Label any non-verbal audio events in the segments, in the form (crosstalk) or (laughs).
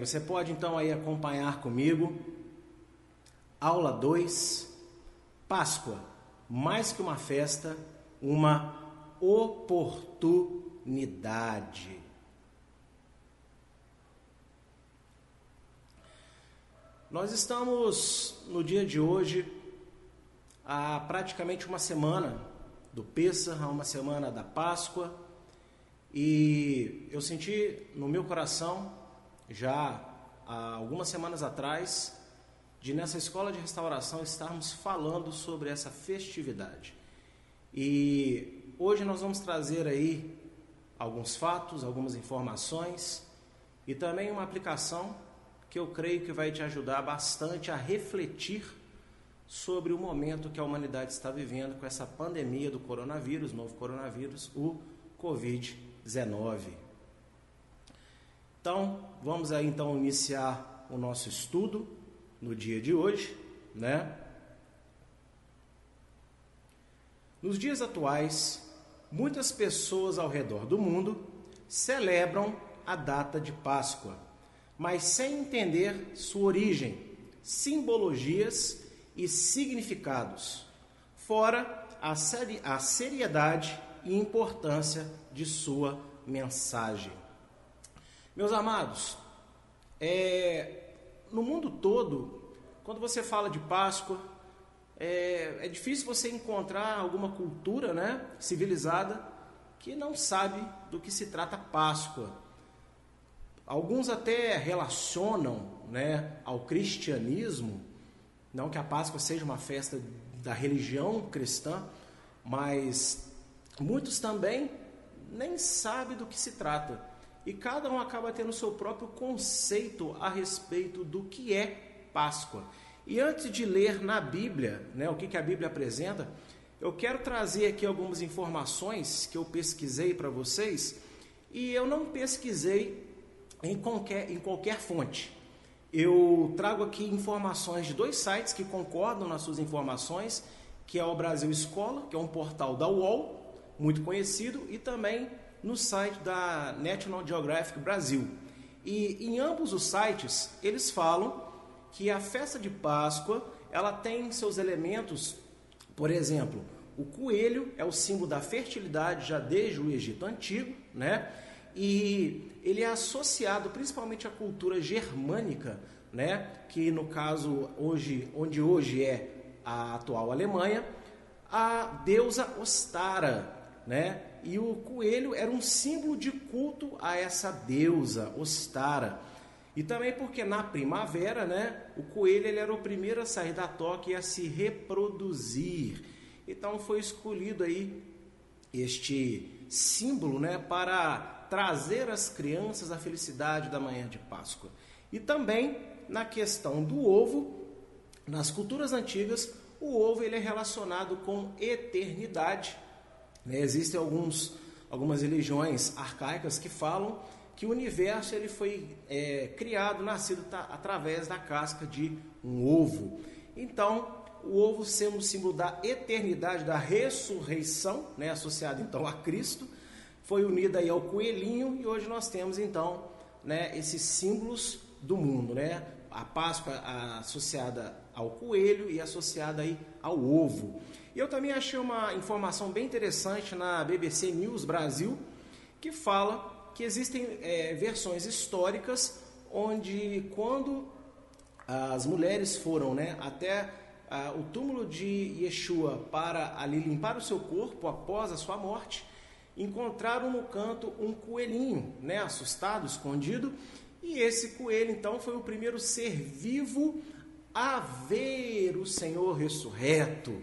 você pode então aí acompanhar comigo. Aula 2, Páscoa, mais que uma festa, uma oportunidade. Nós estamos no dia de hoje há praticamente uma semana do Pêssar, uma semana da Páscoa, e eu senti no meu coração, já há algumas semanas atrás, de nessa escola de restauração estarmos falando sobre essa festividade. E hoje nós vamos trazer aí alguns fatos, algumas informações e também uma aplicação que eu creio que vai te ajudar bastante a refletir sobre o momento que a humanidade está vivendo com essa pandemia do coronavírus, novo coronavírus, o Covid-19. Então, vamos aí então iniciar o nosso estudo no dia de hoje, né? Nos dias atuais, muitas pessoas ao redor do mundo celebram a data de Páscoa, mas sem entender sua origem, simbologias e significados, fora a, seri a seriedade e importância de sua mensagem. Meus amados, é, no mundo todo, quando você fala de Páscoa, é, é, difícil você encontrar alguma cultura né, civilizada que não sabe do que se trata Páscoa. Alguns até relacionam né, ao cristianismo não que a Páscoa seja uma festa da religião cristã, mas muitos também nem sabem do que se trata. E cada um acaba tendo seu próprio conceito a respeito do que é Páscoa. E antes de ler na Bíblia, né, o que, que a Bíblia apresenta, eu quero trazer aqui algumas informações que eu pesquisei para vocês e eu não pesquisei em qualquer, em qualquer fonte. Eu trago aqui informações de dois sites que concordam nas suas informações, que é o Brasil Escola, que é um portal da UOL, muito conhecido, e também no site da National Geographic Brasil. E em ambos os sites, eles falam que a festa de Páscoa, ela tem seus elementos, por exemplo, o coelho é o símbolo da fertilidade já desde o Egito Antigo, né? e ele é associado principalmente à cultura germânica, né? que no caso hoje, onde hoje é a atual Alemanha, a deusa Ostara, né? E o coelho era um símbolo de culto a essa deusa Ostara. E também porque na primavera, né, o coelho ele era o primeiro a sair da toca e a se reproduzir. Então foi escolhido aí este símbolo, né, para trazer às crianças a felicidade da manhã de Páscoa. E também na questão do ovo, nas culturas antigas, o ovo ele é relacionado com eternidade. Né? Existem alguns, algumas religiões arcaicas que falam que o universo ele foi é, criado, nascido tá, através da casca de um ovo. Então, o ovo sendo o símbolo da eternidade, da ressurreição, né, associado então a Cristo, foi unida aí ao coelhinho e hoje nós temos então né, esses símbolos do mundo, né? A Páscoa associada ao coelho e associada aí ao ovo. E eu também achei uma informação bem interessante na BBC News Brasil que fala que existem é, versões históricas onde quando as mulheres foram né, até o túmulo de Yeshua para ali limpar o seu corpo após a sua morte, encontraram no canto um coelhinho, né, assustado, escondido, e esse coelho então foi o primeiro ser vivo a ver o Senhor ressurreto.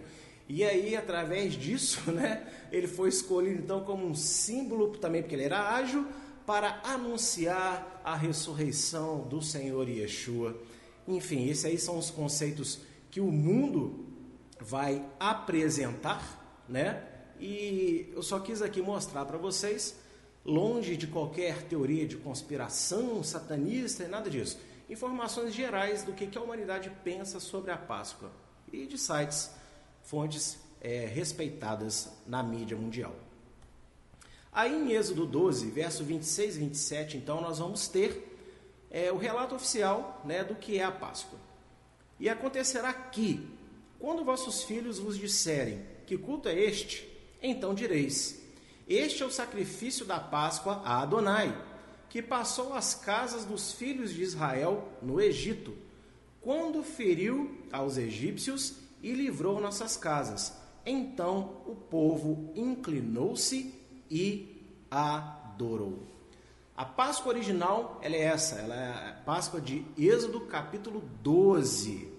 E aí, através disso, (laughs) né, ele foi escolhido então como um símbolo, também porque ele era ágil, para anunciar a ressurreição do Senhor Yeshua. Enfim, esses aí são os conceitos que o mundo vai apresentar, né? E eu só quis aqui mostrar para vocês, longe de qualquer teoria de conspiração satanista e nada disso, informações gerais do que, a humanidade pensa sobre a Páscoa e de sites, fontes é, respeitadas na mídia mundial. Aí em Êxodo 12, verso 26 e 27, então nós vamos ter é, o relato oficial né, do que é a Páscoa. E acontecerá que, quando vossos filhos vos disserem que culto é este, então direis: Este é o sacrifício da Páscoa a Adonai, que passou as casas dos filhos de Israel no Egito, quando feriu aos egípcios e livrou nossas casas. Então o povo inclinou-se e adorou. A Páscoa original ela é essa, ela é a Páscoa de Êxodo capítulo 12.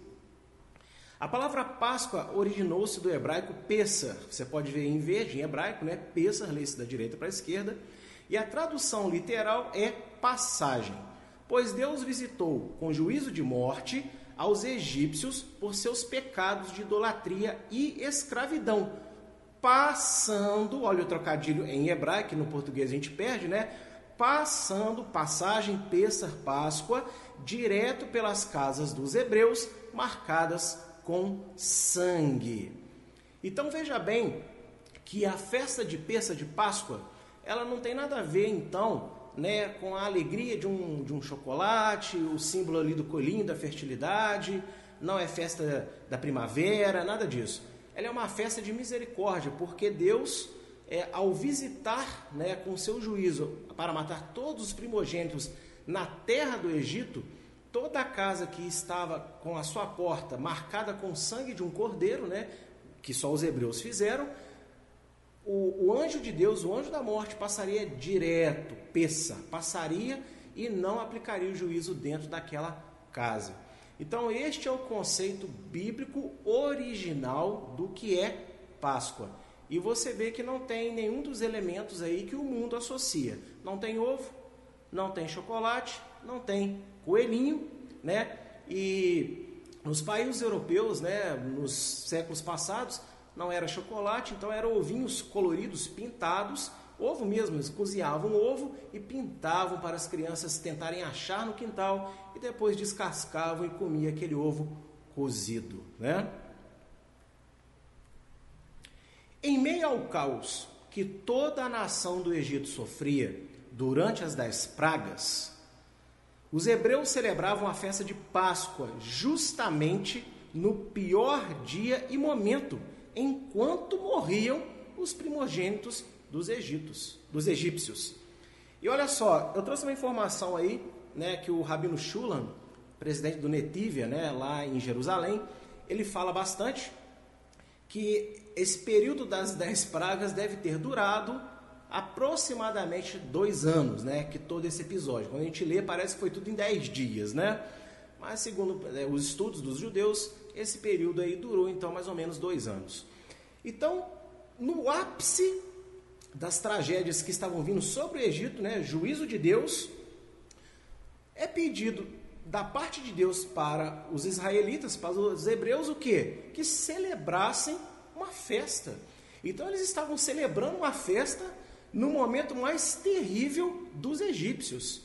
A palavra Páscoa originou-se do hebraico Pessah. Você pode ver em verde, em hebraico, né? Pessah, lê-se da direita para a esquerda. E a tradução literal é passagem. Pois Deus visitou com juízo de morte aos egípcios por seus pecados de idolatria e escravidão, passando, olha o trocadilho em hebraico, no português a gente perde, né? Passando, passagem, Pessar, Páscoa, direto pelas casas dos hebreus, marcadas com sangue. Então veja bem que a festa de Pessar de Páscoa, ela não tem nada a ver então né, com a alegria de um, de um chocolate, o símbolo ali do colinho da fertilidade, não é festa da primavera, nada disso. Ela é uma festa de misericórdia, porque Deus, é, ao visitar né, com seu juízo para matar todos os primogênitos na terra do Egito, toda a casa que estava com a sua porta marcada com sangue de um cordeiro, né, que só os hebreus fizeram, o, o anjo de Deus, o anjo da morte, passaria direto, peça, passaria e não aplicaria o juízo dentro daquela casa. Então, este é o conceito bíblico original do que é Páscoa. E você vê que não tem nenhum dos elementos aí que o mundo associa. Não tem ovo, não tem chocolate, não tem coelhinho, né? E nos países europeus, né, nos séculos passados, não era chocolate, então eram ovinhos coloridos, pintados, ovo mesmo, eles cozinhavam ovo e pintavam para as crianças tentarem achar no quintal e depois descascavam e comiam aquele ovo cozido, né? Em meio ao caos que toda a nação do Egito sofria durante as dez pragas, os hebreus celebravam a festa de Páscoa justamente no pior dia e momento enquanto morriam os primogênitos dos egípcios, dos egípcios. E olha só, eu trouxe uma informação aí, né, que o Rabino Shulam, presidente do Netívia, né, lá em Jerusalém, ele fala bastante que esse período das dez pragas deve ter durado aproximadamente dois anos, né, que todo esse episódio. Quando a gente lê, parece que foi tudo em dez dias, né? Mas segundo né, os estudos dos judeus, esse período aí durou então mais ou menos dois anos. Então, no ápice das tragédias que estavam vindo sobre o Egito, né, juízo de Deus, é pedido da parte de Deus para os israelitas, para os hebreus, o quê? Que celebrassem uma festa. Então eles estavam celebrando uma festa no momento mais terrível dos egípcios.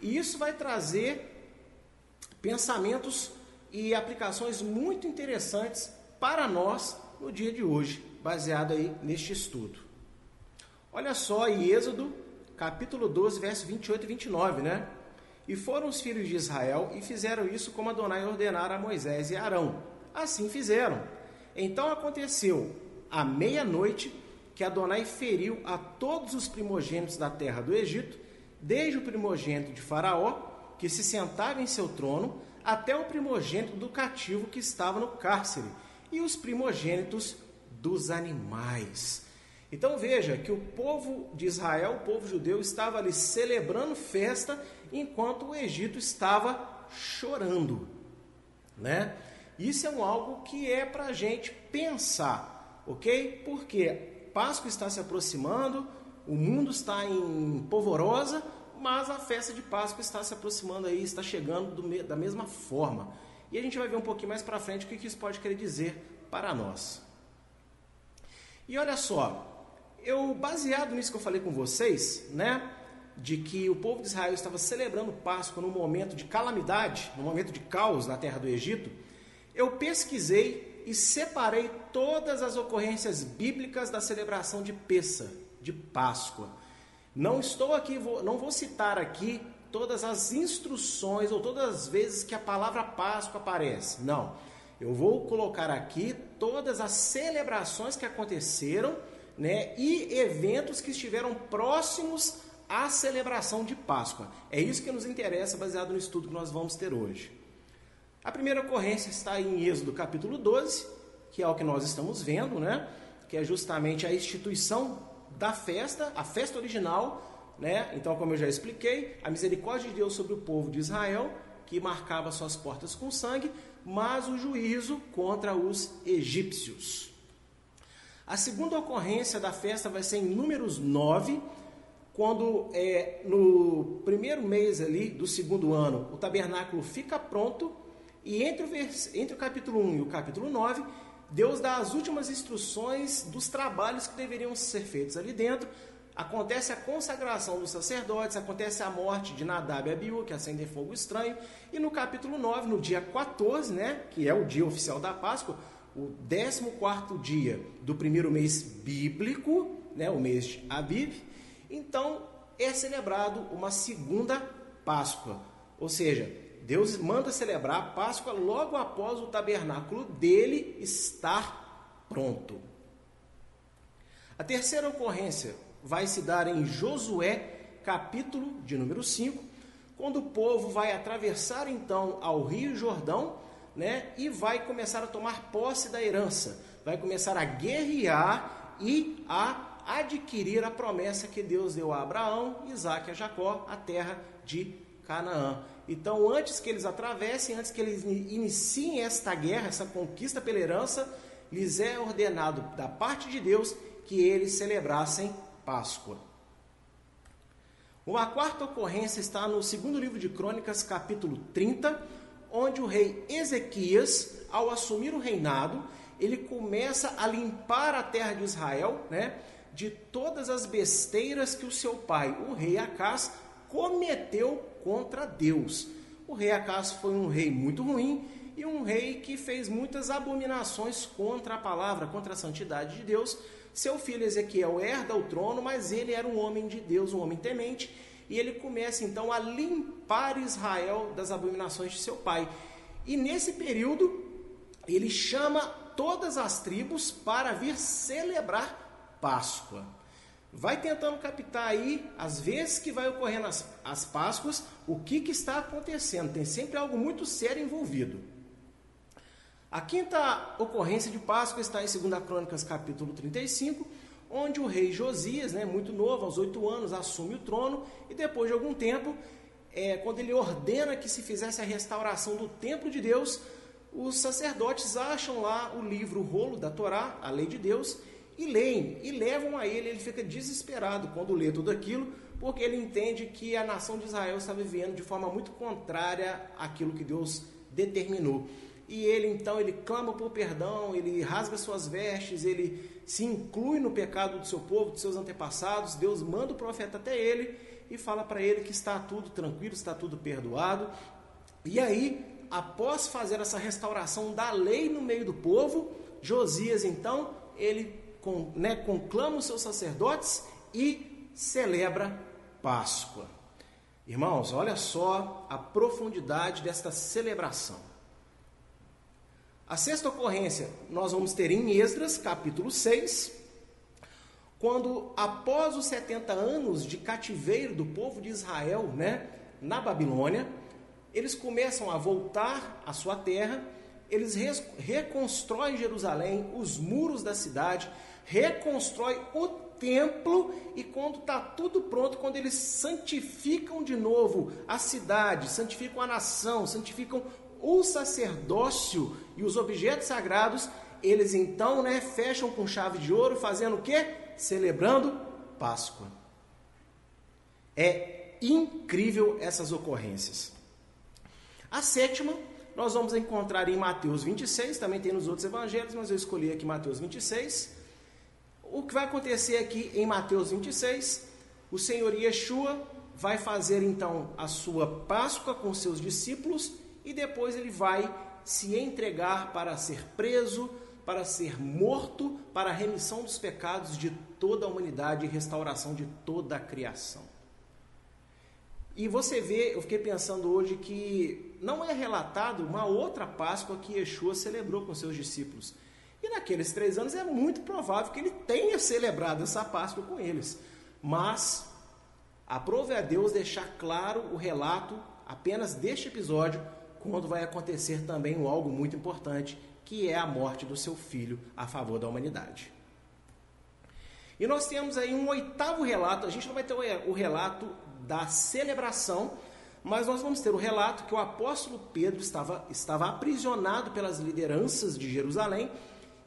E isso vai trazer pensamentos e aplicações muito interessantes para nós no dia de hoje, baseado aí neste estudo. Olha só em Êxodo, capítulo 12, verso 28 e 29, né? E foram os filhos de Israel e fizeram isso como Adonai ordenara a Moisés e Arão. Assim fizeram. Então aconteceu, à meia-noite, que Adonai feriu a todos os primogênitos da terra do Egito, desde o primogênito de Faraó, que se sentava em seu trono, até o primogênito do cativo que estava no cárcere, e os primogênitos dos animais. Então veja que o povo de Israel, o povo judeu, estava ali celebrando festa enquanto o Egito estava chorando, né? Isso é um algo que é para a gente pensar, ok? Porque Páscoa está se aproximando, o mundo está em polvorosa, mas a festa de Páscoa está se aproximando aí, está chegando do, da mesma forma. E a gente vai ver um pouquinho mais para frente o que isso pode querer dizer para nós. E olha só, eu baseado nisso que eu falei com vocês, né, de que o povo de Israel estava celebrando Páscoa num momento de calamidade, num momento de caos na terra do Egito, eu pesquisei e separei todas as ocorrências bíblicas da celebração de Pessa, de Páscoa. Não estou aqui, vou, não vou citar aqui todas as instruções ou todas as vezes que a palavra Páscoa aparece. Não. Eu vou colocar aqui todas as celebrações que aconteceram, né, e eventos que estiveram próximos à celebração de Páscoa. É isso que nos interessa, baseado no estudo que nós vamos ter hoje. A primeira ocorrência está em Êxodo capítulo 12, que é o que nós estamos vendo, né? Que é justamente a instituição da festa, a festa original, né? Então, como eu já expliquei, a misericórdia de Deus sobre o povo de Israel, que marcava suas portas com sangue, mas o juízo contra os egípcios. A segunda ocorrência da festa vai ser em Números 9, quando é, no primeiro mês ali do segundo ano o tabernáculo fica pronto, e entre o, vers... entre o capítulo 1 e o capítulo 9, Deus dá as últimas instruções dos trabalhos que deveriam ser feitos ali dentro. Acontece a consagração dos sacerdotes, acontece a morte de Nadab e Abiú, que acendem fogo estranho. E no capítulo 9, no dia 14, né, que é o dia oficial da Páscoa, o 14 dia do primeiro mês bíblico, né, o mês de Abib, então é celebrado uma segunda Páscoa. Ou seja, Deus manda celebrar a Páscoa logo após o tabernáculo dele estar pronto. A terceira ocorrência vai se dar em Josué, capítulo de número 5, quando o povo vai atravessar então ao Rio Jordão, né, e vai começar a tomar posse da herança, vai começar a guerrear e a adquirir a promessa que Deus deu a Abraão, Isaac e a Jacó, a terra de Canaã. Então, antes que eles atravessem, antes que eles iniciem esta guerra, essa conquista pela herança, lhes é ordenado da parte de Deus que eles celebrassem Páscoa. Uma quarta ocorrência está no segundo livro de Crônicas, capítulo 30, onde o rei Ezequias, ao assumir o reinado, ele começa a limpar a terra de Israel, né, de todas as besteiras que o seu pai, o rei Acás, cometeu contra Deus. O rei Acas foi um rei muito ruim e um rei que fez muitas abominações contra a palavra, contra a santidade de Deus. Seu filho Ezequiel herda o trono, mas ele era um homem de Deus, um homem temente, e ele começa então a limpar Israel das abominações de seu pai. E nesse período, ele chama todas as tribos para vir celebrar Páscoa vai tentando captar aí, às vezes que vai ocorrendo as, as Páscoas, o que, que está acontecendo. Tem sempre algo muito sério envolvido. A quinta ocorrência de Páscoa está em 2 Crônicas, capítulo 35, onde o rei Josias, né, muito novo, aos oito anos, assume o trono e depois de algum tempo, é, quando ele ordena que se fizesse a restauração do templo de Deus, os sacerdotes acham lá o livro, o rolo da Torá, a lei de Deus, e leem e levam a ele. Ele fica desesperado quando lê tudo aquilo, porque ele entende que a nação de Israel está vivendo de forma muito contrária àquilo que Deus determinou. E ele então ele clama por perdão, ele rasga suas vestes, ele se inclui no pecado do seu povo, dos seus antepassados. Deus manda o profeta até ele e fala para ele que está tudo tranquilo, está tudo perdoado. E aí, após fazer essa restauração da lei no meio do povo, Josias então ele com, né, conclama os seus sacerdotes e celebra Páscoa. Irmãos, olha só a profundidade desta celebração. A sexta ocorrência nós vamos ter em Esdras, capítulo 6, quando após os 70 anos de cativeiro do povo de Israel, né, na Babilônia, eles começam a voltar à sua terra, eles reconstroem Jerusalém, os muros da cidade, reconstrói o templo e quando está tudo pronto, quando eles santificam de novo a cidade, santificam a nação, santificam o sacerdócio e os objetos sagrados, eles então né, fecham com chave de ouro, fazendo o quê? Celebrando Páscoa. É incrível essas ocorrências. A sétima, nós vamos encontrar em Mateus 26, também tem nos outros evangelhos, mas eu escolhi aqui Mateus 26 o que vai acontecer aqui em Mateus 26? O Senhor Yeshua vai fazer então a sua Páscoa com seus discípulos e depois ele vai se entregar para ser preso, para ser morto, para a remissão dos pecados de toda a humanidade e restauração de toda a criação. E você vê, eu fiquei pensando hoje que não é relatado uma outra Páscoa que Yeshua celebrou com seus discípulos. E naqueles três anos é muito provável que ele tenha celebrado essa Páscoa com eles. Mas aprove a Deus deixar claro o relato apenas deste episódio, quando vai acontecer também algo muito importante, que é a morte do seu filho a favor da humanidade. E nós temos aí um oitavo relato, a gente não vai ter o relato da celebração, mas nós vamos ter o relato que o apóstolo Pedro estava, estava aprisionado pelas lideranças de Jerusalém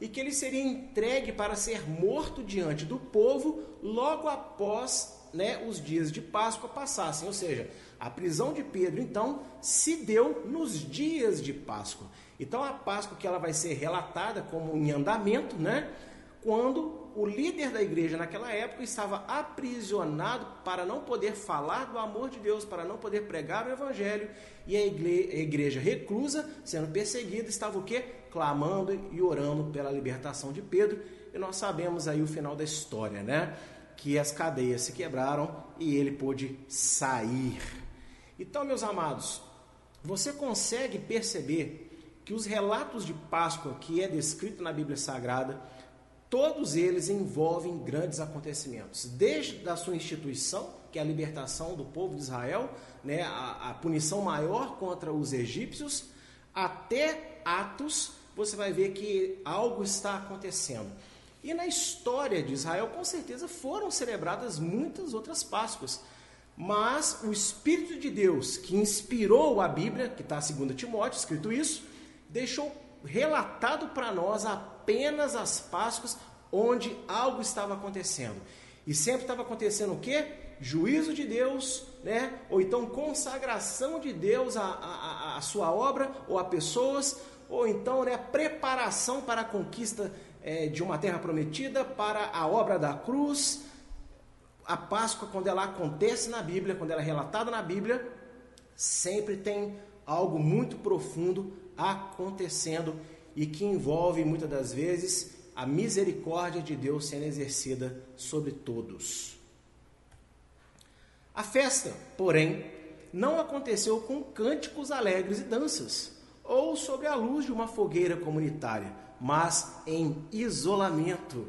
e que ele seria entregue para ser morto diante do povo logo após né, os dias de Páscoa passassem. Ou seja, a prisão de Pedro, então, se deu nos dias de Páscoa. Então, a Páscoa que ela vai ser relatada como em andamento, né? Quando o líder da igreja naquela época estava aprisionado para não poder falar do amor de Deus, para não poder pregar o evangelho, e a igreja reclusa, sendo perseguida, estava o quê? Clamando e orando pela libertação de Pedro, e nós sabemos aí o final da história, né? Que as cadeias se quebraram e ele pôde sair. Então, meus amados, você consegue perceber que os relatos de Páscoa que é descrito na Bíblia Sagrada, Todos eles envolvem grandes acontecimentos, desde a sua instituição, que é a libertação do povo de Israel, né, a, a punição maior contra os egípcios, até Atos, você vai ver que algo está acontecendo. E na história de Israel, com certeza, foram celebradas muitas outras Páscoas. Mas o Espírito de Deus, que inspirou a Bíblia, que está em 2 Timóteo, escrito isso, deixou relatado para nós apenas as Páscoas onde algo estava acontecendo. E sempre estava acontecendo o quê? Juízo de Deus, né? ou então consagração de Deus à, à, à sua obra ou a pessoas, ou então né, preparação para a conquista é, de uma terra prometida, para a obra da cruz. A Páscoa, quando ela acontece na Bíblia, quando ela é relatada na Bíblia, sempre tem algo muito profundo acontecendo e que envolve muitas das vezes a misericórdia de Deus sendo exercida sobre todos. A festa, porém, não aconteceu com cânticos alegres e danças, ou sob a luz de uma fogueira comunitária, mas em isolamento,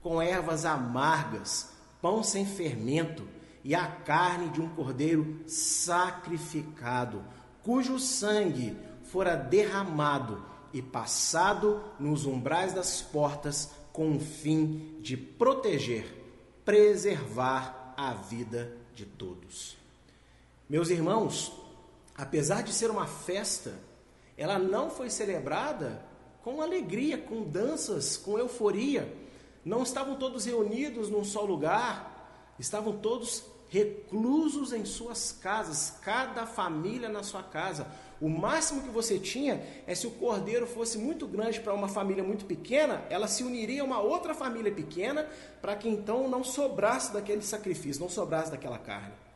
com ervas amargas, pão sem fermento e a carne de um cordeiro sacrificado, cujo sangue fora derramado e passado nos umbrais das portas com o fim de proteger, preservar a vida de todos. Meus irmãos, apesar de ser uma festa, ela não foi celebrada com alegria, com danças, com euforia. Não estavam todos reunidos num só lugar, estavam todos reclusos em suas casas, cada família na sua casa. O máximo que você tinha é se o cordeiro fosse muito grande para uma família muito pequena, ela se uniria a uma outra família pequena para que então não sobrasse daquele sacrifício, não sobrasse daquela carne.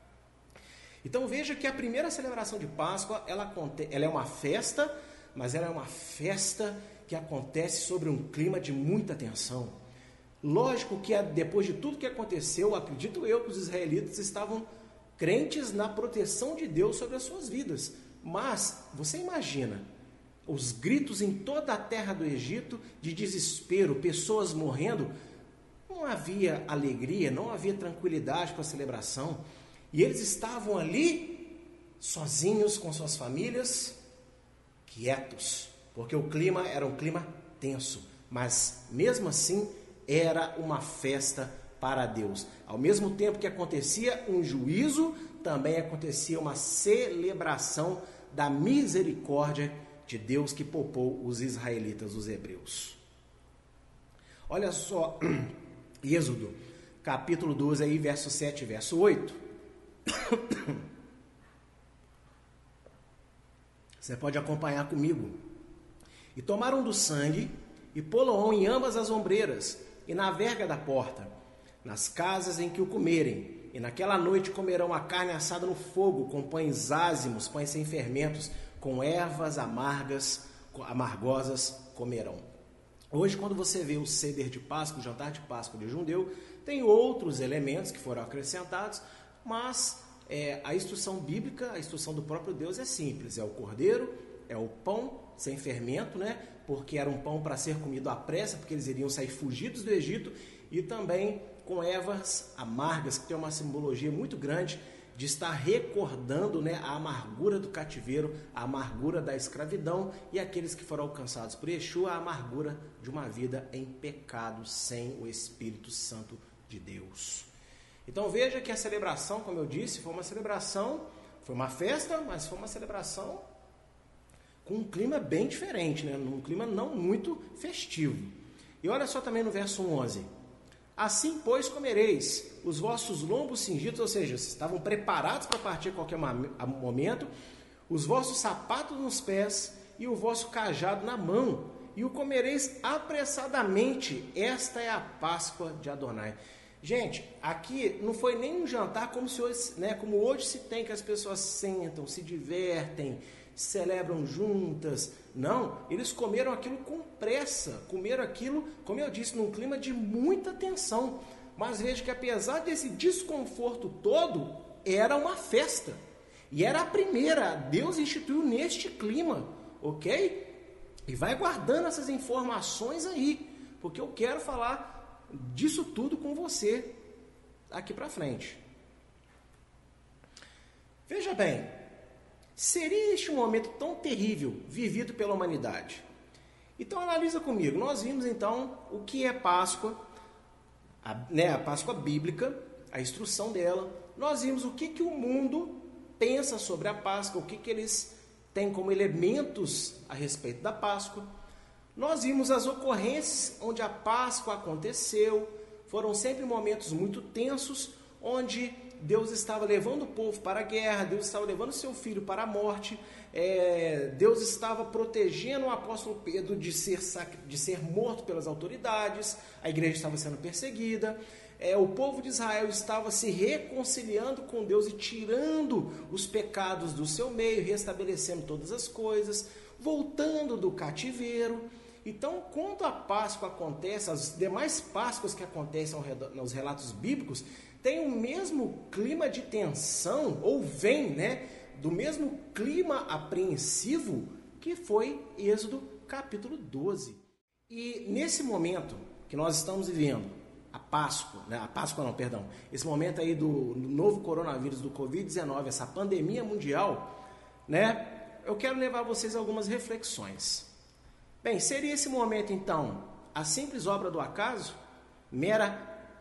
Então veja que a primeira celebração de Páscoa, ela, ela é uma festa, mas ela é uma festa que acontece sobre um clima de muita tensão. Lógico que depois de tudo que aconteceu, acredito eu que os israelitas estavam crentes na proteção de Deus sobre as suas vidas. Mas você imagina os gritos em toda a terra do Egito de desespero, pessoas morrendo. Não havia alegria, não havia tranquilidade para a celebração. E eles estavam ali, sozinhos com suas famílias, quietos, porque o clima era um clima tenso. Mas mesmo assim, era uma festa para Deus. Ao mesmo tempo que acontecia um juízo, também acontecia uma celebração da misericórdia de Deus que poupou os israelitas, os hebreus. Olha só, (clears throat) Êxodo, capítulo 12, aí, verso 7 verso 8. (coughs) Você pode acompanhar comigo. E tomaram do sangue e pô-lo em ambas as ombreiras e na verga da porta, nas casas em que o comerem. E naquela noite comerão a carne assada no fogo, com pães ázimos, pães sem fermentos, com ervas amargas, amargosas comerão. Hoje, quando você vê o ceder de Páscoa, o jantar de Páscoa de judeu, tem outros elementos que foram acrescentados, mas é, a instrução bíblica, a instrução do próprio Deus é simples: é o cordeiro, é o pão sem fermento, né? Porque era um pão para ser comido à pressa, porque eles iriam sair fugidos do Egito, e também com ervas amargas, que tem uma simbologia muito grande de estar recordando né, a amargura do cativeiro, a amargura da escravidão e aqueles que foram alcançados por Yeshua, a amargura de uma vida em pecado sem o Espírito Santo de Deus. Então veja que a celebração, como eu disse, foi uma celebração, foi uma festa, mas foi uma celebração com um clima bem diferente, né? um clima não muito festivo. E olha só também no verso 11. Assim, pois, comereis os vossos lombos cingidos, ou seja, vocês estavam preparados para partir a qualquer momento, os vossos sapatos nos pés e o vosso cajado na mão, e o comereis apressadamente. Esta é a Páscoa de Adonai. Gente, aqui não foi nem um jantar como, se hoje, né, como hoje se tem, que as pessoas sentam, se divertem, celebram juntas. Não, eles comeram aquilo com pressa, comeram aquilo, como eu disse, num clima de muita tensão. Mas veja que apesar desse desconforto todo, era uma festa. E era a primeira, Deus instituiu neste clima, ok? E vai guardando essas informações aí, porque eu quero falar disso tudo com você aqui para frente. Veja bem, seria este um momento tão terrível vivido pela humanidade? Então analisa comigo. Nós vimos então o que é Páscoa, a, né, a Páscoa bíblica, a instrução dela. Nós vimos o que, que o mundo pensa sobre a Páscoa, o que, que eles têm como elementos a respeito da Páscoa. Nós vimos as ocorrências onde a Páscoa aconteceu, foram sempre momentos muito tensos, onde Deus estava levando o povo para a guerra, Deus estava levando seu filho para a morte, é, Deus estava protegendo o apóstolo Pedro de ser, de ser morto pelas autoridades, a igreja estava sendo perseguida, é, o povo de Israel estava se reconciliando com Deus e tirando os pecados do seu meio, restabelecendo todas as coisas, voltando do cativeiro. Então, quando a Páscoa acontece, as demais Páscoas que acontecem nos relatos bíblicos, tem o mesmo clima de tensão, ou vem, né, do mesmo clima apreensivo que foi Êxodo capítulo 12. E nesse momento que nós estamos vivendo, a Páscoa, né, a Páscoa não, perdão, esse momento aí do, do novo coronavírus, do Covid-19, essa pandemia mundial, né, eu quero levar vocês a algumas reflexões. Bem, seria esse momento então a simples obra do acaso? Mera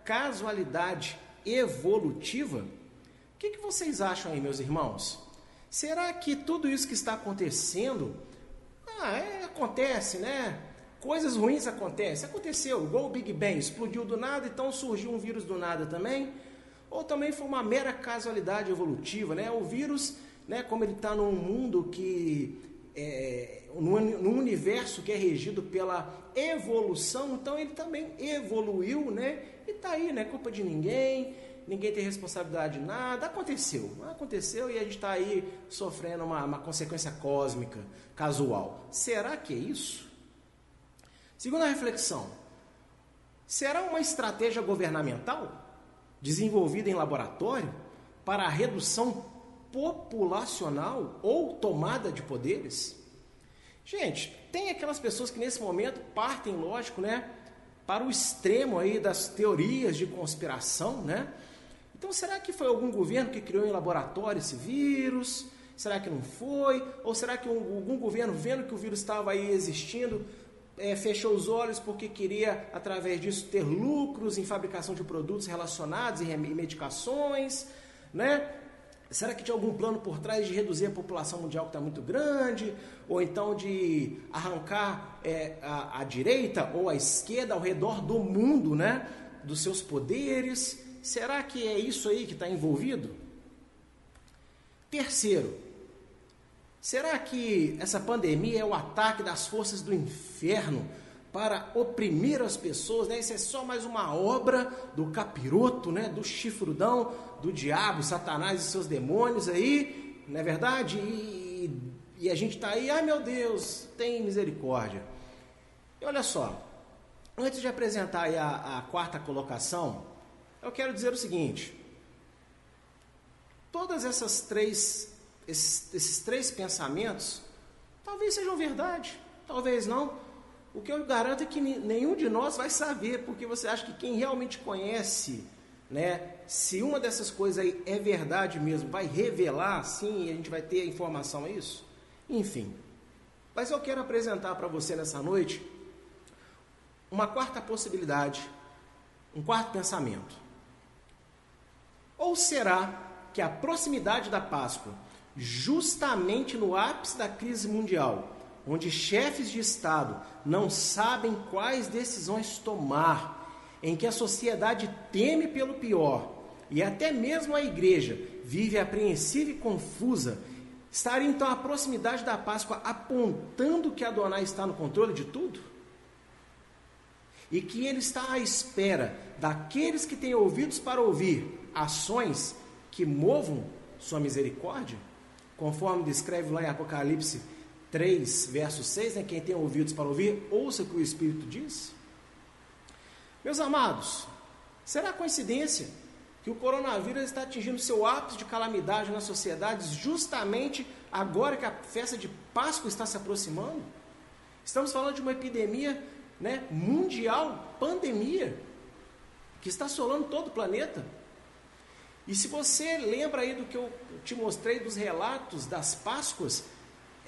casualidade evolutiva? O que, que vocês acham aí, meus irmãos? Será que tudo isso que está acontecendo, ah, é, acontece, né? Coisas ruins acontecem. Aconteceu, igual o Big Bang, explodiu do nada, então surgiu um vírus do nada também. Ou também foi uma mera casualidade evolutiva, né? O vírus, né, como ele está num mundo que é, num, universo que é regido pela evolução, então ele também evoluiu, né? E tá aí, não é culpa de ninguém, ninguém tem responsabilidade de nada, aconteceu, aconteceu e a gente está aí sofrendo uma, uma consequência cósmica, casual. Será que é isso? Segunda reflexão, será uma estratégia governamental desenvolvida em laboratório para a redução populacional ou tomada de poderes? Gente, tem aquelas pessoas que nesse momento partem, lógico, né, para o extremo aí das teorias de conspiração, né? Então, será que foi algum governo que criou em laboratório esse vírus? Será que não foi? Ou será que algum governo, vendo que o vírus estava aí existindo, é, fechou os olhos porque queria, através disso, ter lucros em fabricação de produtos relacionados e medicações, né? Será que tinha algum plano por trás de reduzir a população mundial que está muito grande? Ou então de arrancar é, a, a, direita ou a esquerda ao redor do mundo, né? Dos seus poderes? Será que é isso aí que está envolvido? Terceiro, será que essa pandemia é o ataque das forças do inferno para oprimir as pessoas, né? Isso é só mais uma obra do capiroto, né? Do chifrudão, do diabo, Satanás e seus demônios aí, não é verdade? E, e a gente está aí, ai meu Deus, tem misericórdia. E olha só, antes de apresentar a, a quarta colocação, eu quero dizer o seguinte: Todas essas três, esses, esses três pensamentos, talvez sejam verdade, talvez não. O que eu garanto é que nenhum de nós vai saber, porque você acha que quem realmente conhece, né, se uma dessas coisas aí é verdade mesmo, vai revelar sim e a gente vai ter a informação, é isso? Enfim. Mas eu quero apresentar para você nessa noite uma quarta possibilidade, um quarto pensamento. Ou será que a proximidade da Páscoa, justamente no ápice da crise mundial, onde chefes de Estado não sabem quais decisões tomar, em que a sociedade teme pelo pior e até mesmo a igreja vive apreensiva e confusa, estaria então a proximidade da Páscoa apontando que Adonai está no controle de tudo? E que ele está à espera daqueles que têm ouvidos para ouvir ações que movam sua misericórdia? Conforme descreve lá em Apocalipse 3, verso 6, né? quem tem ouvidos para ouvir, ouça o que o Espírito diz. Meus amados, será coincidência que o coronavírus está atingindo seu ápice de calamidade nas sociedades justamente agora que a festa de Páscoa está se aproximando? Estamos falando de uma epidemia né, mundial, pandemia, que está assolando todo o planeta. E se você lembra aí do que eu te mostrei dos relatos das Páscoas,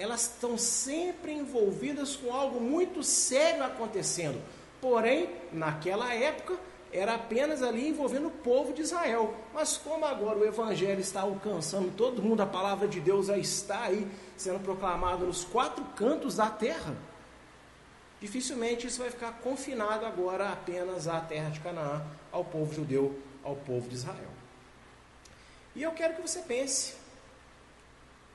elas estão sempre envolvidas com algo muito sério acontecendo. Porém, naquela época, era apenas ali envolvendo o povo de Israel. Mas como agora o evangelho está alcançando todo mundo, a palavra de Deus já está aí sendo proclamada nos quatro cantos da terra, dificilmente isso vai ficar confinado agora apenas à terra de Canaã, ao povo judeu, ao povo de Israel. E eu quero que você pense,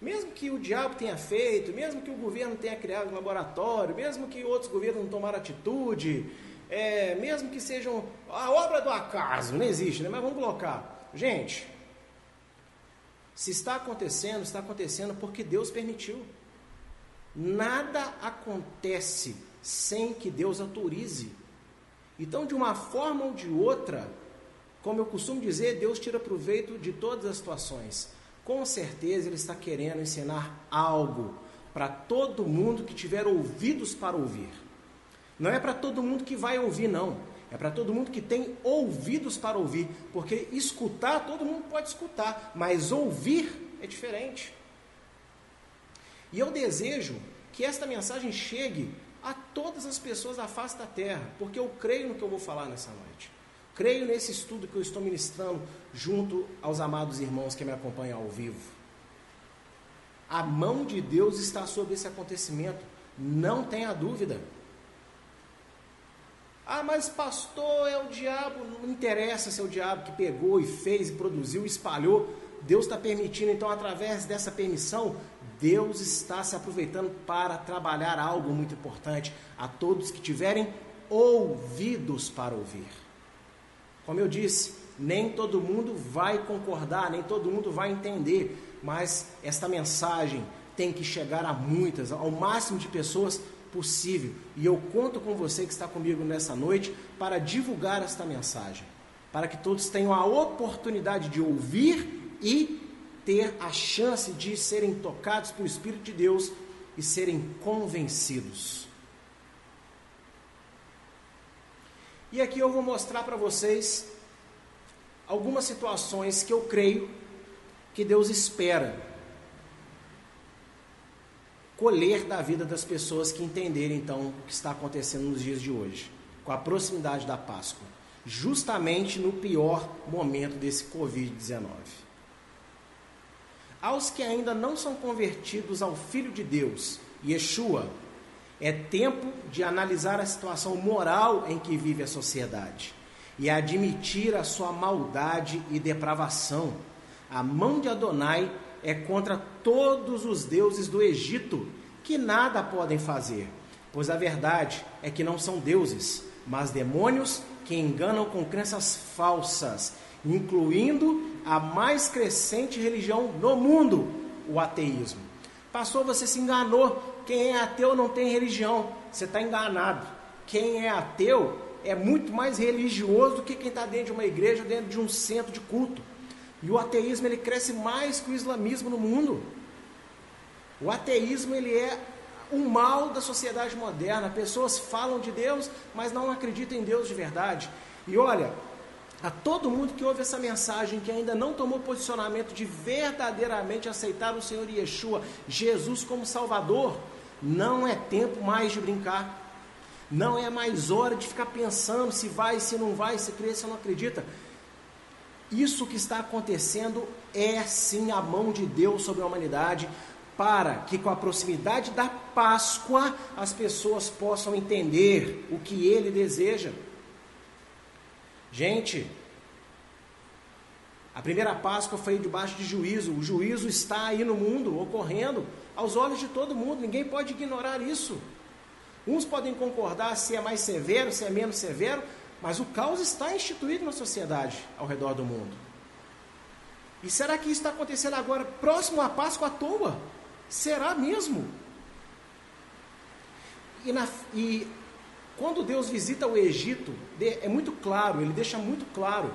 mesmo que o diabo tenha feito, mesmo que o governo tenha criado um laboratório, mesmo que outros governos não tomaram atitude, é, mesmo que sejam a obra do acaso, não existe, né? mas vamos colocar. Gente, se está acontecendo, está acontecendo porque Deus permitiu. Nada acontece sem que Deus autorize. Então, de uma forma ou de outra, como eu costumo dizer, Deus tira proveito de todas as situações com certeza ele está querendo ensinar algo para todo mundo que tiver ouvidos para ouvir. Não é para todo mundo que vai ouvir, não. É para todo mundo que tem ouvidos para ouvir. Porque escutar, todo mundo pode escutar, mas ouvir é diferente. E eu desejo que esta mensagem chegue a todas as pessoas da face da terra, porque eu creio no que eu vou falar nessa noite. Creio nesse estudo que eu estou ministrando junto aos amados irmãos que me acompanham ao vivo. A mão de Deus está sobre esse acontecimento, não tenha dúvida. Ah, mas pastor, é o diabo, não interessa se é o diabo que pegou e fez e produziu, espalhou. Deus está permitindo, então, através dessa permissão, Deus está se aproveitando para trabalhar algo muito importante a todos que tiverem ouvidos para ouvir. Como eu disse, nem todo mundo vai concordar, nem todo mundo vai entender, mas esta mensagem tem que chegar a muitas, ao máximo de pessoas possível. E eu conto com você que está comigo nessa noite para divulgar esta mensagem, para que todos tenham a oportunidade de ouvir e ter a chance de serem tocados pelo Espírito de Deus e serem convencidos. E aqui eu vou mostrar para vocês algumas situações que eu creio que Deus espera colher da vida das pessoas que entenderem então o que está acontecendo nos dias de hoje, com a proximidade da Páscoa, justamente no pior momento desse Covid-19. Aos que ainda não são convertidos ao Filho de Deus, Yeshua, é tempo de analisar a situação moral em que vive a sociedade e admitir a sua maldade e depravação. A mão de Adonai é contra todos os deuses do Egito, que nada podem fazer, pois a verdade é que não são deuses, mas demônios que enganam com crenças falsas, incluindo a mais crescente religião no mundo, o ateísmo. Pastor, você se enganou. Quem é ateu não tem religião. Você está enganado. Quem é ateu é muito mais religioso do que quem está dentro de uma igreja, dentro de um centro de culto. E o ateísmo ele cresce mais que o islamismo no mundo. O ateísmo ele é o mal da sociedade moderna. Pessoas falam de Deus, mas não acreditam em Deus de verdade. E olha, a todo mundo que ouve essa mensagem, que ainda não tomou posicionamento de verdadeiramente aceitar o Senhor Yeshua, Jesus como Salvador, não é tempo mais de brincar. Não é mais hora de ficar pensando se vai, se não vai, se crê, se não acredita. Isso que está acontecendo é sim a mão de Deus sobre a humanidade, para que com a proximidade da Páscoa as pessoas possam entender o que ele deseja. Gente, a primeira Páscoa foi debaixo de juízo, o juízo está aí no mundo, ocorrendo, aos olhos de todo mundo, ninguém pode ignorar isso. Uns podem concordar se é mais severo, se é menos severo, mas o caos está instituído na sociedade ao redor do mundo. E será que isso está acontecendo agora, próximo à Páscoa à toa? Será mesmo? E, na, e quando Deus visita o Egito, é muito claro, ele deixa muito claro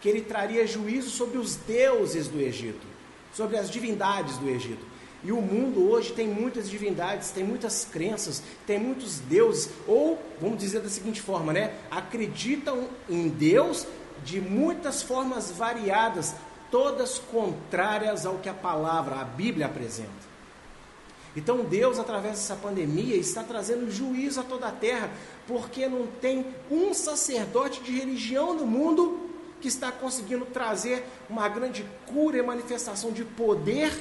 que ele traria juízo sobre os deuses do Egito, sobre as divindades do Egito. E o mundo hoje tem muitas divindades, tem muitas crenças, tem muitos deuses, ou, vamos dizer da seguinte forma, né? Acreditam em Deus de muitas formas variadas, todas contrárias ao que a palavra, a Bíblia apresenta. Então Deus, através dessa pandemia, está trazendo juízo a toda a terra, porque não tem um sacerdote de religião no mundo que está conseguindo trazer uma grande cura e manifestação de poder,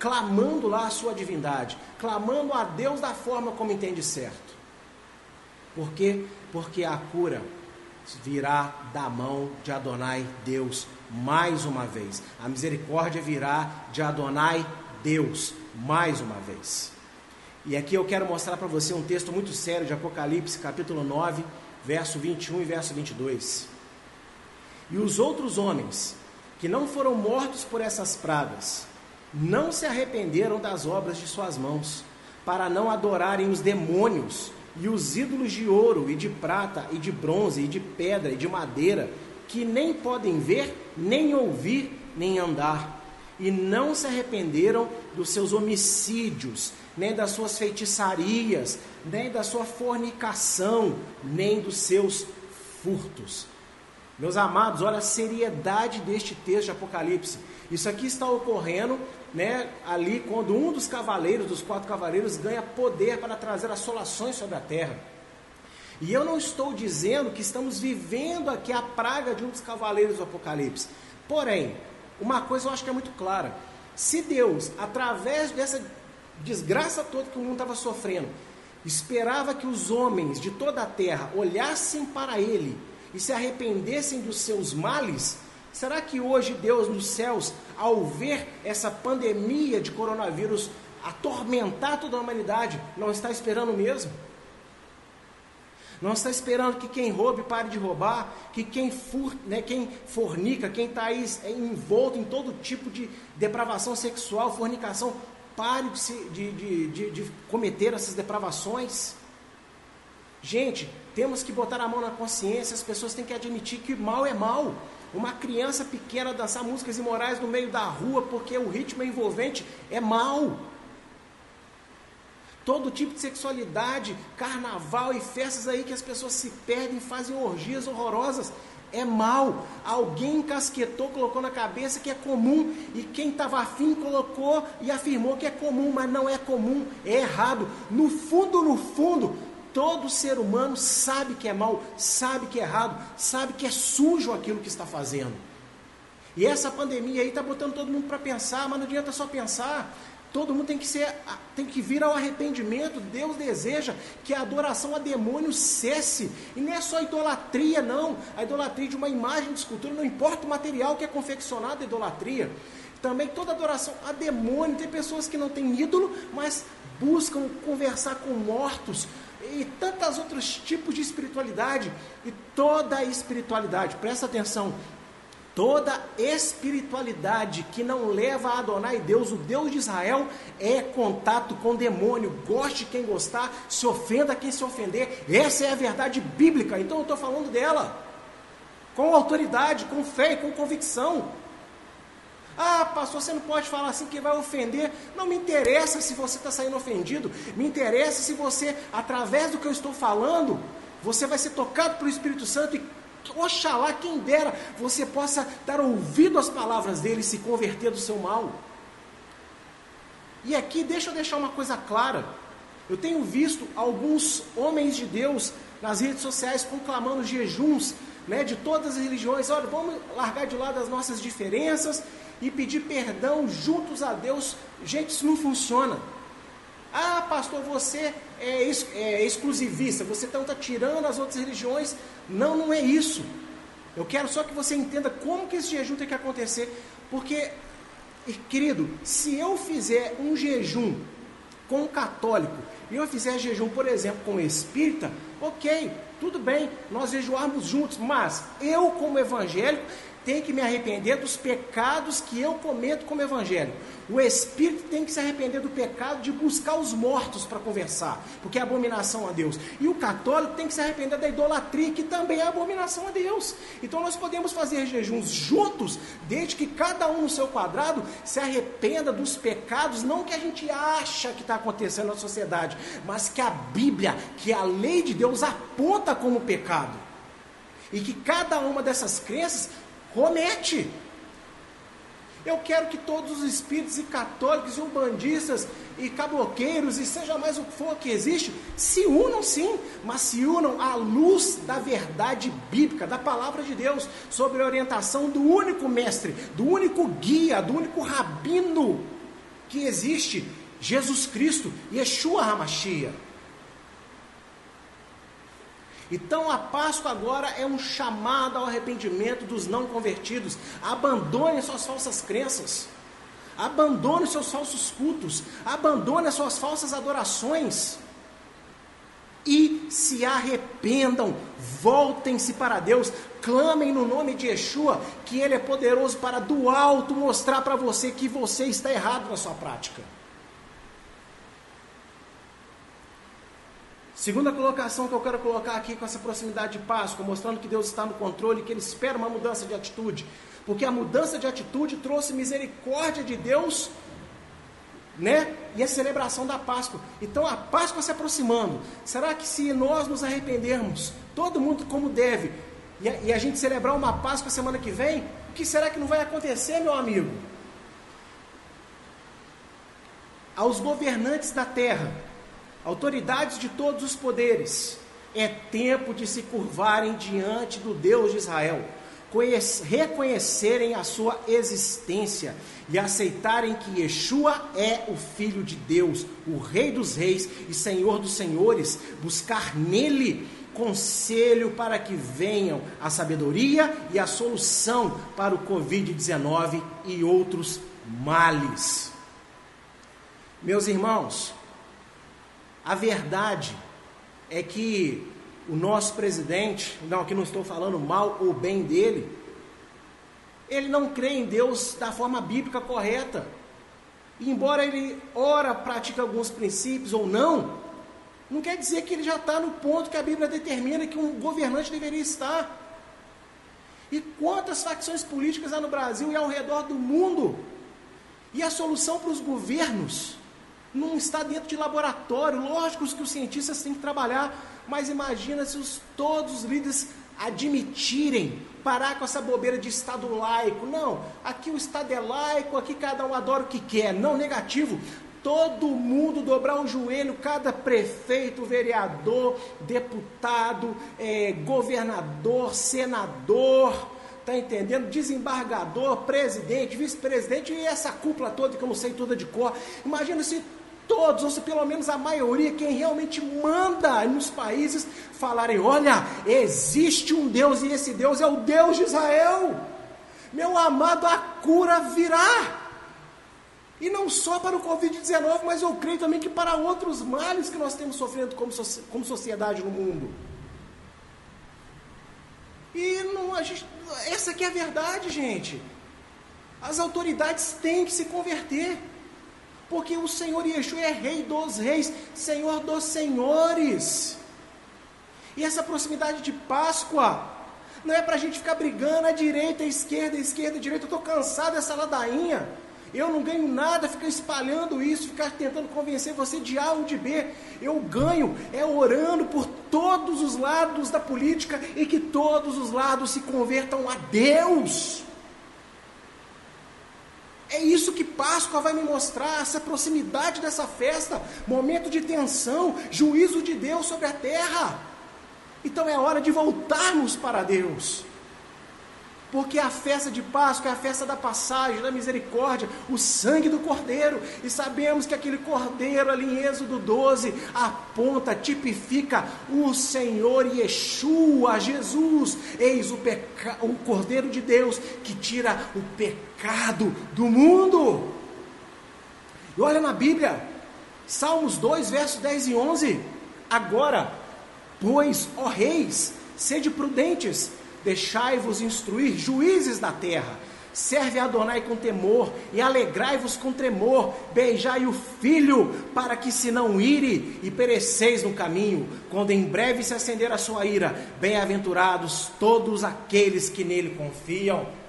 clamando lá a sua divindade, clamando a Deus da forma como entende certo. Por quê? Porque a cura virá da mão de Adonai Deus mais uma vez. A misericórdia virá de Adonai Deus mais uma vez. E aqui eu quero mostrar para você um texto muito sério de Apocalipse, capítulo 9, verso 21 e verso 22. E os outros homens que não foram mortos por essas pragas, não se arrependeram das obras de suas mãos, para não adorarem os demônios e os ídolos de ouro e de prata e de bronze e de pedra e de madeira, que nem podem ver, nem ouvir, nem andar e não se arrependeram dos seus homicídios, nem das suas feitiçarias, nem da sua fornicação, nem dos seus furtos. Meus amados, olha a seriedade deste texto de Apocalipse. Isso aqui está ocorrendo, né, ali quando um dos cavaleiros, dos quatro cavaleiros, ganha poder para trazer assolações sobre a terra. E eu não estou dizendo que estamos vivendo aqui a praga de um dos cavaleiros do Apocalipse. Porém, uma coisa eu acho que é muito clara. Se Deus, através dessa desgraça toda que o mundo estava sofrendo, esperava que os homens de toda a terra olhassem para Ele e se arrependessem dos seus males, será que hoje Deus nos céus, ao ver essa pandemia de coronavírus atormentar toda a humanidade, não está esperando mesmo? Não está esperando que quem roube pare de roubar, que quem, fur, né, quem fornica, quem está aí é envolto em todo tipo de depravação sexual, fornicação, pare de, de, de, de cometer essas depravações. Gente, temos que botar a mão na consciência, as pessoas têm que admitir que mal é mal. Uma criança pequena dançar músicas imorais no meio da rua porque o ritmo é envolvente é mal todo tipo de sexualidade, carnaval e festas aí que as pessoas se perdem, fazem orgias horrorosas. É mal. Alguém encasquetou, colocou na cabeça que é comum e quem estava afim colocou e afirmou que é comum, mas não é comum, é errado. No fundo, no fundo, todo ser humano sabe que é mal, sabe que é errado, sabe que é sujo aquilo que está fazendo. E essa pandemia aí está botando todo mundo para pensar, mas não adianta só pensar. Todo mundo tem que, ser, tem que vir ao arrependimento. Deus deseja que a adoração a demônios cesse. E não é só idolatria, não. A idolatria de uma imagem de escultura, não importa o material que é confeccionado a idolatria. Também toda adoração a demônio. Tem pessoas que não têm ídolo, mas buscam conversar com mortos. E tantos outros tipos de espiritualidade. E toda espiritualidade, presta atenção, Toda espiritualidade que não leva a Adonai Deus, o Deus de Israel, é contato com demônio. Goste quem gostar, se ofenda quem se ofender. Essa é a verdade bíblica. Então eu estou falando dela com autoridade, com fé e com convicção. Ah, pastor, você não pode falar assim que vai ofender. Não me interessa se você está saindo ofendido. Me interessa se você, através do que eu estou falando, você vai ser tocado pelo Espírito Santo e Oxalá, quem dera, você possa dar ouvido às palavras dele e se converter do seu mal. E aqui, deixa eu deixar uma coisa clara. Eu tenho visto alguns homens de Deus nas redes sociais conclamando jejuns né, de todas as religiões. Olha, vamos largar de lado as nossas diferenças e pedir perdão juntos a Deus. Gente, isso não funciona. Ah, pastor, você é, ex é exclusivista, você então está tirando as outras religiões. Não, não é isso. Eu quero só que você entenda como que esse jejum tem que acontecer. Porque, querido, se eu fizer um jejum com um católico e eu fizer jejum, por exemplo, com espírita, ok, tudo bem, nós jejuarmos juntos, mas eu, como evangélico, tem que me arrepender dos pecados que eu cometo como evangelho. O espírito tem que se arrepender do pecado de buscar os mortos para conversar, porque é abominação a Deus. E o católico tem que se arrepender da idolatria, que também é abominação a Deus. Então nós podemos fazer jejuns juntos, desde que cada um no seu quadrado se arrependa dos pecados, não que a gente acha que está acontecendo na sociedade, mas que a Bíblia, que a lei de Deus aponta como pecado. E que cada uma dessas crenças comete. Eu quero que todos os espíritos e católicos e umbandistas e cabloqueiros e seja mais o que for que existe, se unam sim, mas se unam à luz da verdade bíblica, da palavra de Deus, sobre a orientação do único mestre, do único guia, do único rabino que existe, Jesus Cristo, Yeshua HaMashiach. Então a Páscoa agora é um chamado ao arrependimento dos não convertidos. Abandone suas falsas crenças. Abandone seus falsos cultos. Abandone as suas falsas adorações. E se arrependam, voltem-se para Deus, clamem no nome de Yeshua, que Ele é poderoso para do alto mostrar para você que você está errado na sua prática. Segunda colocação que eu quero colocar aqui com essa proximidade de Páscoa, mostrando que Deus está no controle, que Ele espera uma mudança de atitude. Porque a mudança de atitude trouxe misericórdia de Deus, né? E a celebração da Páscoa. Então a Páscoa se aproximando. Será que se nós nos arrependermos, todo mundo como deve, e a, e a gente celebrar uma Páscoa semana que vem, o que será que não vai acontecer, meu amigo? Aos governantes da terra, autoridades de todos os poderes, é tempo de se curvarem diante do Deus de Israel, reconhecerem a sua existência e aceitarem que Yeshua é o Filho de Deus, o Rei dos Reis e Senhor dos Senhores, buscar nele conselho para que venham a sabedoria e a solução para o Covid-19 e outros males. Meus irmãos, a verdade é que o nosso presidente, não, aqui não estou falando mal ou bem dele, ele não crê em Deus da forma bíblica correta. E embora ele ora, pratica alguns princípios ou não, não quer dizer que ele já está no ponto que a Bíblia determina que um governante deveria estar. E quantas facções políticas há no Brasil e ao redor do mundo? E a solução para os governos não está dentro de laboratório. Lógico que os cientistas têm que trabalhar, mas imagina se os, todos os líderes admitirem, parar com essa bobeira de Estado laico. Não, aqui o Estado é laico, aqui cada um adora o que quer. Não, negativo. Todo mundo dobrar o joelho, cada prefeito, vereador, deputado, é, governador, senador, tá entendendo? Desembargador, presidente, vice-presidente e essa cúpula toda que eu não sei toda de cor. Imagina se todos, ou se pelo menos a maioria, quem realmente manda nos países, falarem: olha, existe um Deus e esse Deus é o Deus de Israel. Meu amado, a cura virá. E não só para o Covid-19, mas eu creio também que para outros males que nós temos sofrendo como, como sociedade no mundo. E não, a gente, essa aqui é a verdade, gente. As autoridades têm que se converter. Porque o Senhor Yeshua é Rei dos Reis, Senhor dos Senhores. E essa proximidade de Páscoa, Não é para a gente ficar brigando à direita, à esquerda, à esquerda, à direita. Eu estou cansado dessa ladainha. Eu não ganho nada, ficar espalhando isso, ficar tentando convencer você de A ou de B. Eu ganho é orando por todos os lados da política e que todos os lados se convertam a Deus. É isso que Páscoa vai me mostrar, essa proximidade dessa festa, momento de tensão, juízo de Deus sobre a terra. Então é hora de voltarmos para Deus. Porque a festa de Páscoa é a festa da passagem, da misericórdia, o sangue do Cordeiro. E sabemos que aquele Cordeiro ali em Êxodo 12 aponta, tipifica o Senhor Yeshua, Jesus. Eis o, peca... o Cordeiro de Deus que tira o pecado do mundo. E olha na Bíblia, Salmos 2, versos 10 e 11. Agora, pois, ó reis, sede prudentes Deixai-vos instruir juízes na terra. Serve a Adonai com temor e alegrai-vos com tremor. Beijai o filho, para que se não ire e pereceis no caminho, quando em breve se acender a sua ira. Bem-aventurados todos aqueles que nele confiam.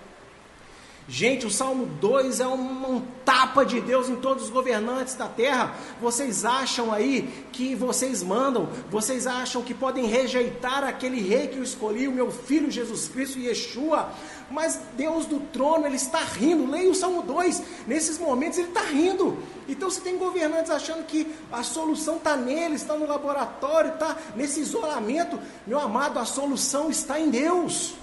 Gente, o Salmo 2 é um, um, tapa de Deus em todos os governantes da terra. Vocês acham aí que vocês mandam, vocês acham que podem rejeitar aquele rei que eu escolhi, o meu filho Jesus Cristo, Yeshua. Mas Deus do trono, ele está rindo. Leia o Salmo 2. Nesses momentos ele está rindo. Então se tem governantes achando que a solução está nele, está no laboratório, está nesse isolamento, meu amado, a solução está em Deus.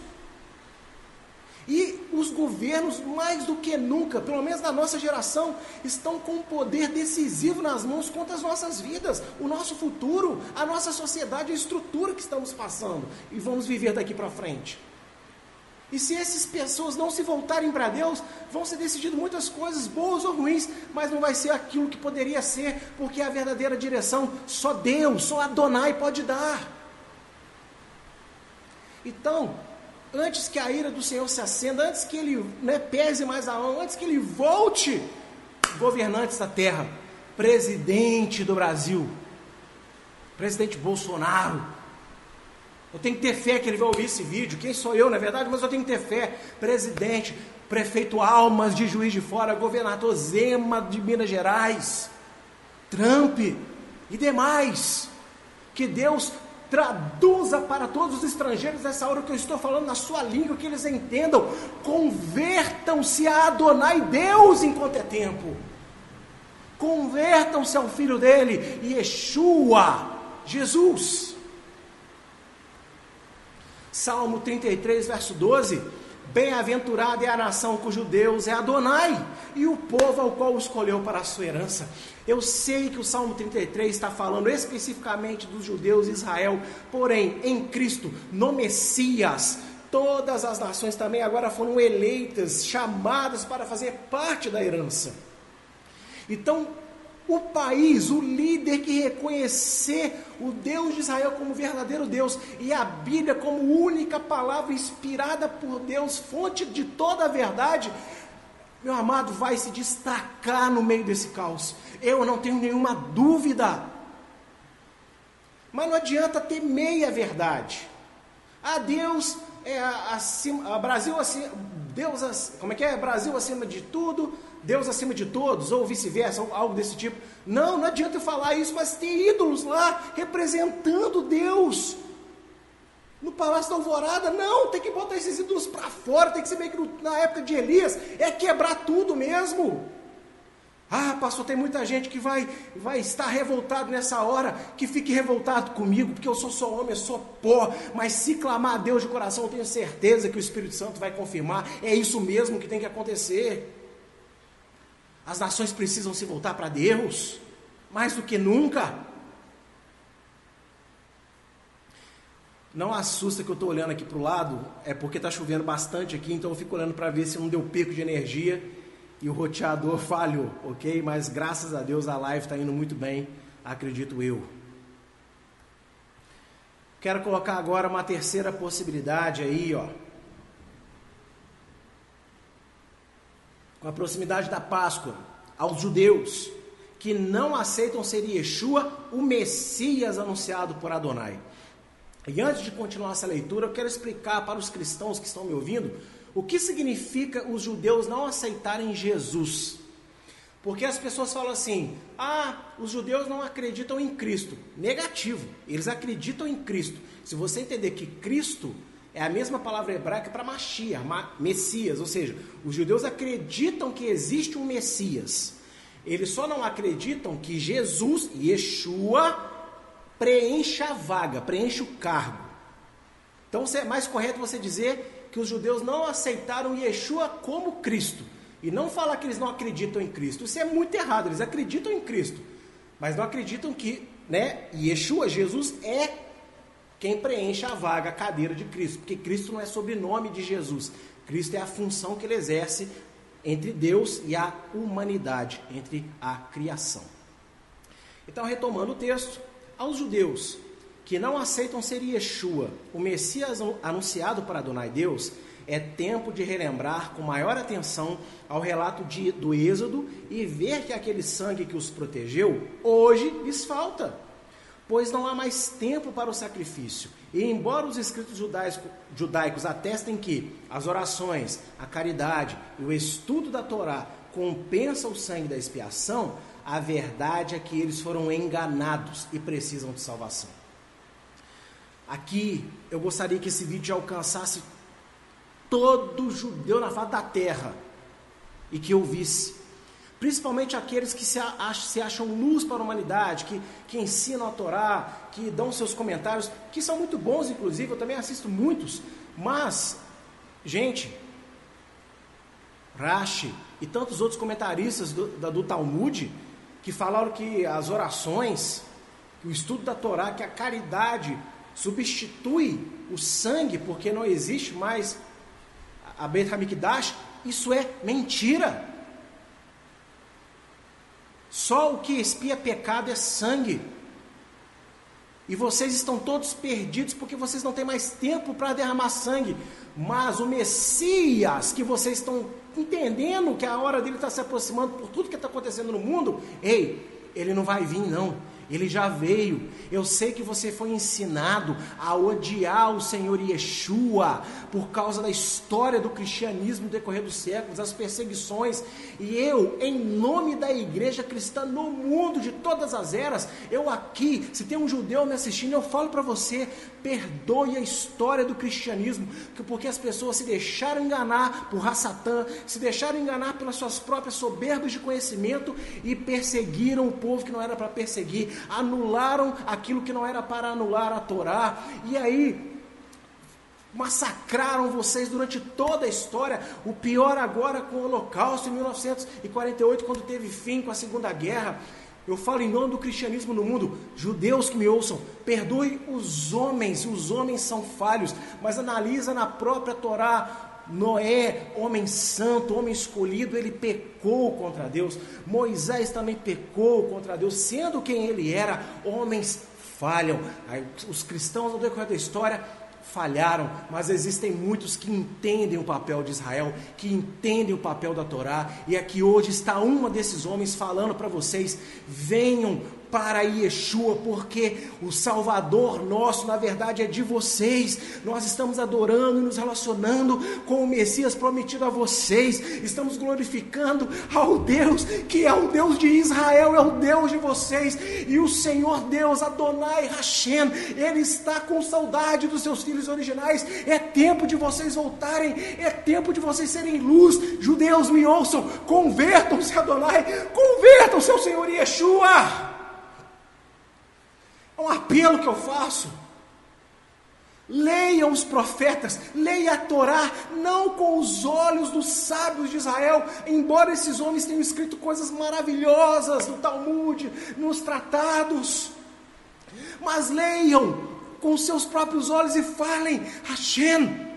E os governos, mais do que nunca, pelo menos na nossa geração, estão com um poder decisivo nas mãos contra as nossas vidas, o nosso futuro, a nossa sociedade, a estrutura que estamos passando e vamos viver daqui para frente. E se essas pessoas não se voltarem para Deus, vão ser decididas muitas coisas, boas ou ruins, mas não vai ser aquilo que poderia ser, porque a verdadeira direção só Deus, só Adonai pode dar. Então, antes que a ira do Senhor se acenda, antes que ele né, pese mais a mão, antes que ele volte, governantes da terra, presidente do Brasil, presidente Bolsonaro. Eu tenho que ter fé que ele vai ouvir esse vídeo. Quem sou eu, na é verdade? Mas eu tenho que ter fé. Presidente, prefeito Almas de Juiz de Fora, governador Zema de Minas Gerais, Trump e demais. Que Deus Traduza para todos os estrangeiros nessa hora que eu estou falando na sua língua, que eles entendam. Convertam-se a Adonai Deus enquanto é tempo. Convertam-se ao filho dele, Yeshua, Jesus. Salmo 33, verso 12. Bem-aventurada é a nação cujo Deus é Adonai e o povo ao qual escolheu para a sua herança. Eu sei que o Salmo 33 está falando especificamente dos judeus de Israel, porém, em Cristo, no Messias, todas as nações também agora foram eleitas, chamadas para fazer parte da herança. Então, o país, o líder que reconhecer o Deus de Israel como verdadeiro Deus e a Bíblia como única palavra inspirada por Deus, fonte de toda a verdade, meu amado, vai se destacar no meio desse caos. Eu não tenho nenhuma dúvida. Mas não adianta ter meia verdade. Ah, Deus é acima, Brasil acima, Deus, como é que é? Brasil acima de tudo, Deus acima de todos, ou vice-versa, algo desse tipo. Não, não adianta eu falar isso, mas tem ídolos lá representando Deus no Palácio da Alvorada. Não, tem que botar esses ídolos para fora, tem que ser meio que na época de Elias, é quebrar tudo mesmo. Ah, pastor, tem muita gente que vai, vai estar revoltado nessa hora, que fique revoltado comigo, porque eu sou só homem, eu sou pó, mas se clamar a Deus de coração, eu tenho certeza que o Espírito Santo vai confirmar, é isso mesmo que tem que acontecer. As nações precisam se voltar para Deus, mais do que nunca. Não assusta que eu estou olhando aqui para o lado, é porque está chovendo bastante aqui, então eu fico olhando para ver se não deu pico de energia e o roteador (laughs) falhou, ok? Mas graças a Deus a live está indo muito bem, acredito eu. Quero colocar agora uma terceira possibilidade aí, ó. Com a proximidade da Páscoa, aos judeus que não aceitam ser Yeshua, o Messias anunciado por Adonai. E antes de continuar essa leitura, eu quero explicar para os cristãos que estão me ouvindo o que significa os judeus não aceitarem Jesus. Porque as pessoas falam assim: ah, os judeus não acreditam em Cristo. Negativo, eles acreditam em Cristo. Se você entender que Cristo é a mesma palavra hebraica para Machia, Messias, ou seja, os judeus acreditam que existe um Messias. Eles só não acreditam que Jesus, Yeshua, preencha a vaga, preenche o cargo. Então é mais correto você dizer que os judeus não aceitaram Yeshua como Cristo. E não falar que eles não acreditam em Cristo. Isso é muito errado, eles acreditam em Cristo. Mas não acreditam que né, Yeshua, Jesus, é quem preenche a vaga, a cadeira de Cristo. Porque Cristo não é sobrenome de Jesus. Cristo é a função que ele exerce entre Deus e a humanidade, entre a criação. Então, retomando o texto, aos judeus que não aceitam ser Yeshua, o Messias anunciado para Adonai Deus, é tempo de relembrar com maior atenção ao relato de, do Êxodo e ver que aquele sangue que os protegeu, hoje lhes falta, pois não há mais tempo para o sacrifício. E embora os escritos judaicos, atestem que as orações, a caridade e o estudo da Torá compensam o sangue da expiação, a verdade é que eles foram enganados e precisam de salvação. Aqui eu gostaria que esse vídeo alcançasse todo judeu na face da terra e que ouvisse. Principalmente aqueles que se, acham, se acham luz para a humanidade, que, que ensinam a Torá, que dão seus comentários, que são muito bons, inclusive, eu também assisto muitos. Mas, gente, Rashi e tantos outros comentaristas do, do Talmud que falaram que as orações, que o estudo da Torá, que a caridade substitui o sangue, porque não existe mais a Beit HaMikdash, isso é mentira. Só o que expia pecado é sangue. E vocês estão todos perdidos porque vocês não têm mais tempo para derramar sangue. Mas o Messias, que vocês estão entendendo que a hora dele está se aproximando por tudo que está acontecendo no mundo, ei, ele não vai vir não. Ele já veio. Eu sei que você foi ensinado a odiar o Senhor Yeshua por causa da história do cristianismo no decorrer dos séculos, as perseguições. E eu, em nome da igreja cristã no mundo de todas as eras, eu aqui, se tem um judeu me assistindo, eu falo para você: perdoe a história do cristianismo, porque as pessoas se deixaram enganar por Rassatã, se deixaram enganar pelas suas próprias soberbas de conhecimento e perseguiram o povo que não era para perseguir anularam aquilo que não era para anular a Torá, e aí massacraram vocês durante toda a história. O pior agora com o Holocausto em 1948, quando teve fim com a Segunda Guerra. Eu falo em nome do cristianismo no mundo, judeus que me ouçam, perdoe os homens, os homens são falhos, mas analisa na própria Torá Noé, homem santo, homem escolhido, ele pecou contra Deus. Moisés também pecou contra Deus, sendo quem ele era, homens falham. Os cristãos, no decorrer da história, falharam, mas existem muitos que entendem o papel de Israel, que entendem o papel da Torá, e aqui hoje está um desses homens falando para vocês: venham para Yeshua, porque o Salvador nosso, na verdade, é de vocês. Nós estamos adorando e nos relacionando com o Messias prometido a vocês. Estamos glorificando ao Deus que é o Deus de Israel, é o Deus de vocês. E o Senhor Deus, Adonai Hashem, Ele está com saudade dos seus filhos originais. É tempo de vocês voltarem, é tempo de vocês serem luz. Judeus, me ouçam, convertam-se, Adonai, convertam-se ao Senhor Yeshua. É um apelo que eu faço. Leiam os profetas, leia a Torá, não com os olhos dos sábios de Israel, embora esses homens tenham escrito coisas maravilhosas no Talmud, nos tratados, mas leiam com seus próprios olhos e falem: Hashem,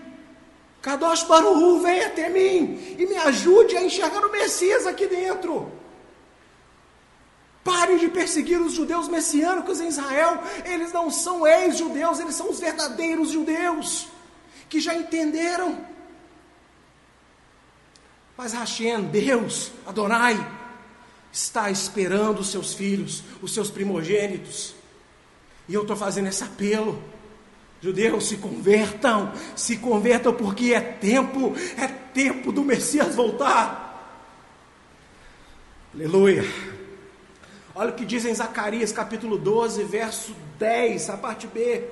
Kadosh Baruhu, venha até mim e me ajude a enxergar o Messias aqui dentro. Pare de perseguir os judeus messiânicos em Israel. Eles não são ex-judeus, eles são os verdadeiros judeus que já entenderam. Mas Hashem, Deus, Adonai, está esperando os seus filhos, os seus primogênitos. E eu estou fazendo esse apelo. Judeus, se convertam, se convertam porque é tempo, é tempo do Messias voltar. Aleluia. Olha o que diz em Zacarias capítulo 12, verso 10, a parte B.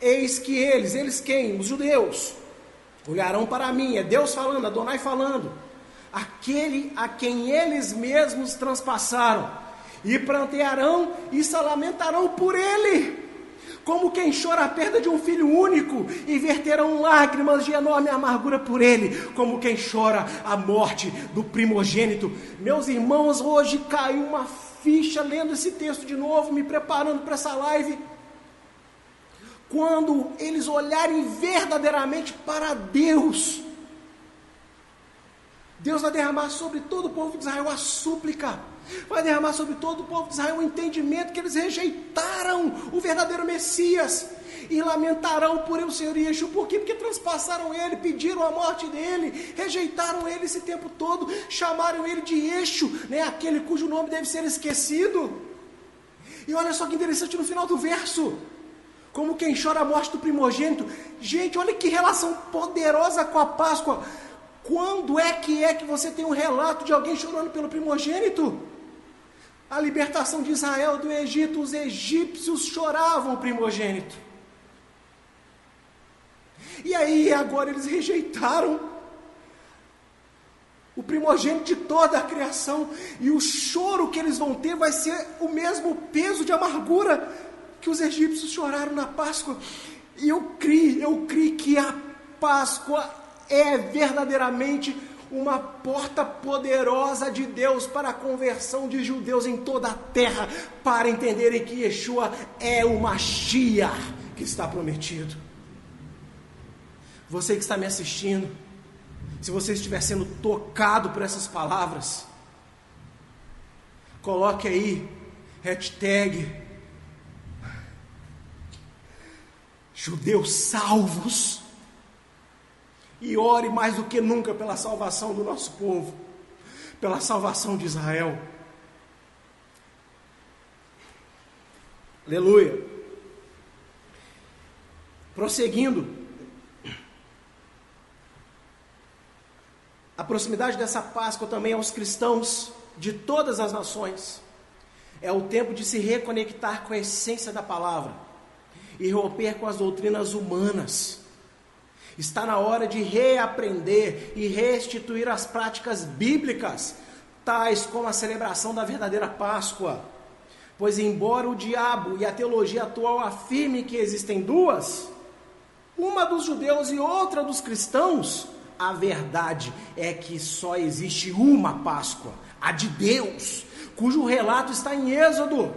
Eis que eles, eles quem? Os judeus, olharão para mim, é Deus falando, Adonai falando, aquele a quem eles mesmos transpassaram, e plantearão e se lamentarão por ele como quem chora a perda de um filho único, e verterão lágrimas de enorme amargura por ele, como quem chora a morte do primogênito. Meus irmãos, hoje caiu uma ficha lendo esse texto de novo, me preparando para essa live. Quando eles olharem verdadeiramente para Deus, Deus vai derramar sobre todo o povo de Israel a súplica vai derramar sobre todo o povo de Israel o entendimento que eles rejeitaram o verdadeiro Messias e lamentarão por o Senhor Yeshua. Por quê? Porque transpassaram ele, pediram a morte dele, rejeitaram ele esse tempo todo, chamaram ele de Eixo, né? aquele cujo nome deve ser esquecido. E olha só que interessante no final do verso. Como quem chora a morte do primogênito. Gente, olha que relação poderosa com a Páscoa. Quando é que é que você tem um relato de alguém chorando pelo primogênito? A libertação de Israel do Egito, os egípcios choravam o primogênito. E aí, agora eles rejeitaram o primogênito de toda a criação, e o choro que eles vão ter vai ser o mesmo peso de amargura que os egípcios choraram na Páscoa. E eu criei, eu criei que a Páscoa é verdadeiramente uma porta poderosa de Deus para a conversão de judeus em toda a terra, para entenderem que Yeshua é o Mashiach que está prometido. Você que está me assistindo, se você estiver sendo tocado por essas palavras, coloque aí hashtag judeus salvos e ore mais do que nunca pela salvação do nosso povo, pela salvação de Israel. Aleluia. Prosseguindo, a proximidade dessa Páscoa também aos cristãos de todas as nações. É o tempo de se reconectar com a essência da palavra e romper com as doutrinas humanas Está na hora de reaprender e restituir as práticas bíblicas, tais como a celebração da verdadeira Páscoa. Pois, embora o diabo e a teologia atual afirmem que existem duas, uma dos judeus e outra dos cristãos, a verdade é que só existe uma Páscoa, a de Deus, cujo relato está em Êxodo,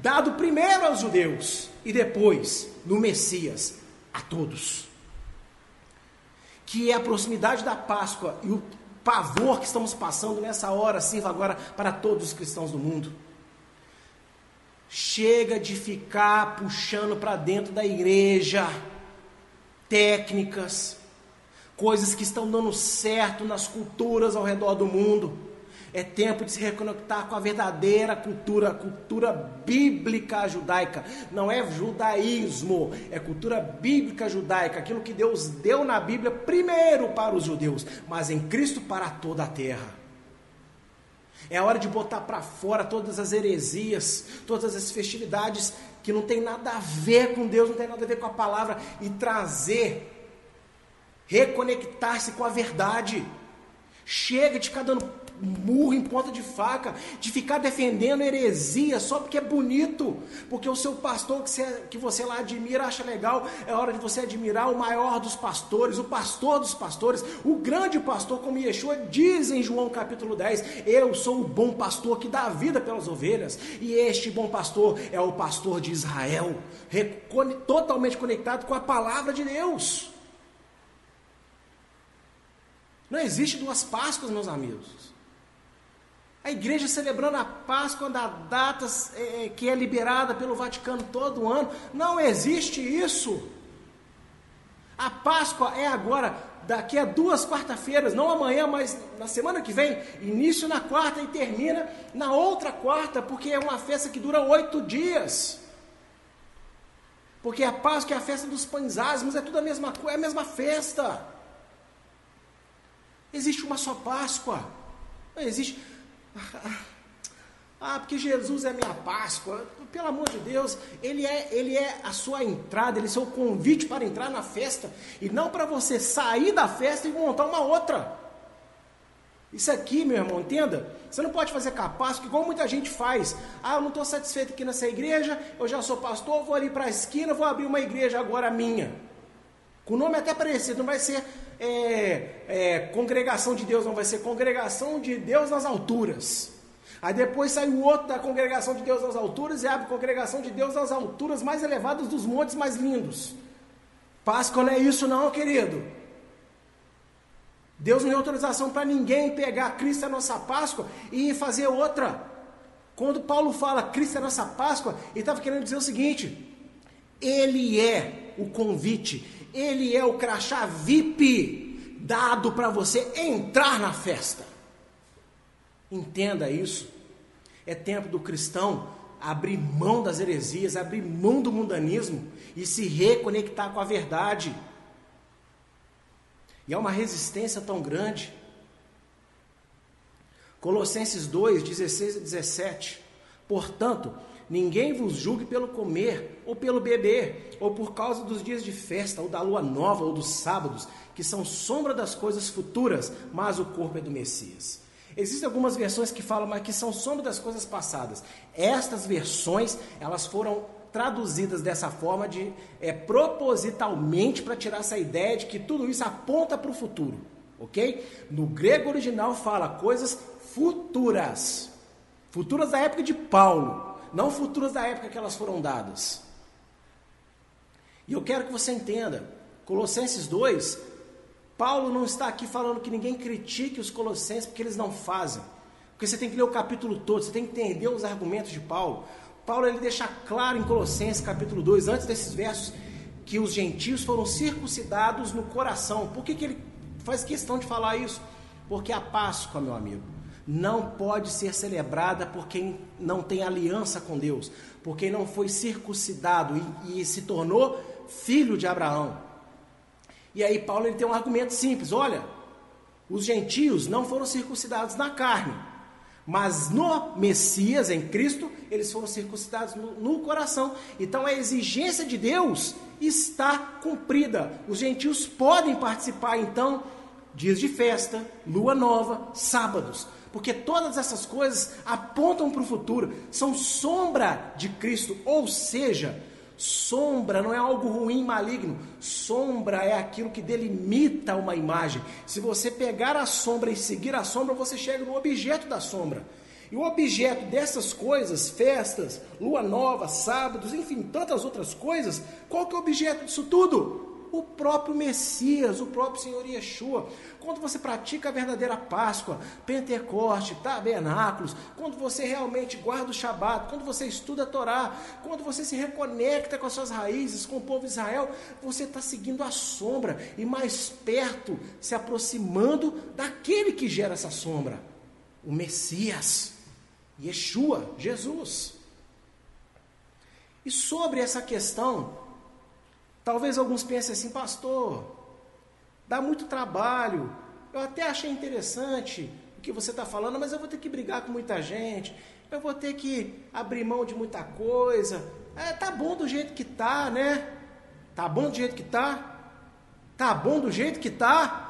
dado primeiro aos judeus e depois, no Messias, a todos que é a proximidade da Páscoa e o pavor que estamos passando nessa hora, sirva agora para todos os cristãos do mundo. Chega de ficar puxando para dentro da igreja técnicas, coisas que estão dando certo nas culturas ao redor do mundo. É tempo de se reconectar com a verdadeira cultura, a cultura bíblica judaica. Não é judaísmo, é cultura bíblica judaica, aquilo que Deus deu na Bíblia primeiro para os judeus, mas em Cristo para toda a terra. É hora de botar para fora todas as heresias, todas as festividades que não tem nada a ver com Deus, não tem nada a ver com a palavra e trazer, reconectar-se com a verdade. Chega de ficar dando murro em ponta de faca, de ficar defendendo heresia só porque é bonito, porque o seu pastor que você, que você lá admira acha legal, é hora de você admirar o maior dos pastores, o pastor dos pastores, o grande pastor, como Yeshua diz em João capítulo 10: Eu sou o bom pastor que dá a vida pelas ovelhas, e este bom pastor é o pastor de Israel, totalmente conectado com a palavra de Deus. Não existe duas Páscoas, meus amigos. A igreja celebrando a Páscoa da data é, que é liberada pelo Vaticano todo ano. Não existe isso. A Páscoa é agora, daqui a duas quarta-feiras, não amanhã, mas na semana que vem. Início na quarta e termina na outra quarta, porque é uma festa que dura oito dias. Porque a Páscoa é a festa dos pães ázimos, é tudo a mesma coisa, é a mesma festa. Existe uma só Páscoa. Não existe. (laughs) Ah, porque Jesus é minha Páscoa. Pelo amor de Deus, ele é, ele é a sua entrada, ele é o seu convite para entrar na festa. E não para você sair da festa e montar uma outra. Isso aqui, meu irmão, entenda? Você não pode fazer capaz, igual muita gente faz. Ah, eu não estou satisfeito aqui nessa igreja, eu já sou pastor, vou ali para a esquina, vou abrir uma igreja agora minha. Com nome até parecido, não vai ser é, é, congregação de Deus, não vai ser congregação de Deus nas alturas. Aí depois sai o outro da congregação de Deus nas alturas e abre congregação de Deus nas alturas mais elevadas dos montes mais lindos. Páscoa não é isso não, querido. Deus não deu autorização para ninguém pegar Cristo a nossa Páscoa e fazer outra. Quando Paulo fala Cristo é a nossa Páscoa, ele estava querendo dizer o seguinte: Ele é o convite, Ele é o crachá VIP dado para você entrar na festa. Entenda isso. É tempo do cristão abrir mão das heresias, abrir mão do mundanismo e se reconectar com a verdade. E há uma resistência tão grande. Colossenses 2, 16 e 17. Portanto, ninguém vos julgue pelo comer, ou pelo beber, ou por causa dos dias de festa, ou da lua nova, ou dos sábados, que são sombra das coisas futuras, mas o corpo é do Messias. Existem algumas versões que falam, mas que são sombra das coisas passadas. Estas versões, elas foram traduzidas dessa forma de é, propositalmente para tirar essa ideia de que tudo isso aponta para o futuro, ok? No grego original fala coisas futuras, futuras da época de Paulo, não futuras da época que elas foram dadas. E eu quero que você entenda, Colossenses 2, Paulo não está aqui falando que ninguém critique os colossenses porque eles não fazem. Porque você tem que ler o capítulo todo, você tem que entender os argumentos de Paulo. Paulo ele deixa claro em Colossenses capítulo 2, antes desses versos, que os gentios foram circuncidados no coração. Por que, que ele faz questão de falar isso? Porque a Páscoa, meu amigo, não pode ser celebrada por quem não tem aliança com Deus, por quem não foi circuncidado e, e se tornou filho de Abraão. E aí Paulo ele tem um argumento simples: olha, os gentios não foram circuncidados na carne, mas no Messias, em Cristo, eles foram circuncidados no, no, coração. Então a exigência de Deus está cumprida. Os gentios podem participar, então, dias de festa, lua nova, sábados. Porque todas essas coisas apontam para o futuro, são sombra de Cristo, ou seja, Sombra não é algo ruim, maligno. Sombra é aquilo que delimita uma imagem. Se você pegar a sombra e seguir a sombra, você chega no objeto da sombra. E o objeto dessas coisas, festas, lua nova, sábados, enfim, tantas outras coisas, qual que é o objeto disso tudo? o próprio Messias, o próprio Senhor Yeshua. Quando você pratica a verdadeira Páscoa, Pentecoste, tabernáculos, quando você realmente guarda o Shabat, quando você estuda a Torá, quando você se reconecta com as suas raízes, com o povo de Israel, você está seguindo a sombra e mais perto, se aproximando daquele que gera essa sombra, o Messias, Yeshua, Jesus. E sobre essa questão Talvez alguns pensem assim, pastor, dá muito trabalho. Eu até achei interessante o que você está falando, mas eu vou ter que brigar com muita gente. Eu vou ter que abrir mão de muita coisa. É, tá bom do jeito que tá, né? Tá bom do jeito que tá? Tá bom do jeito que tá?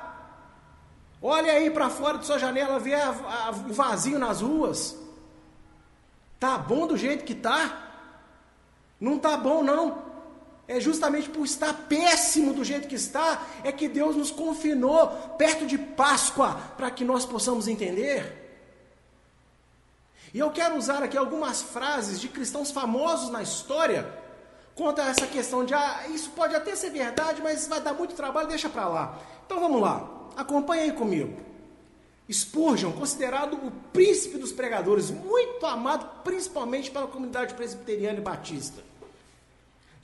Olha aí para fora de sua janela, vê o vazio nas ruas. Tá bom do jeito que tá? Não tá bom não é justamente por estar péssimo do jeito que está, é que Deus nos confinou perto de Páscoa, para que nós possamos entender. E eu quero usar aqui algumas frases de cristãos famosos na história contra essa questão de, ah, isso pode até ser verdade, mas vai dar muito trabalho, deixa para lá. Então vamos lá, acompanhe aí comigo. Spurgeon, considerado o príncipe dos pregadores, muito amado principalmente pela comunidade presbiteriana e batista.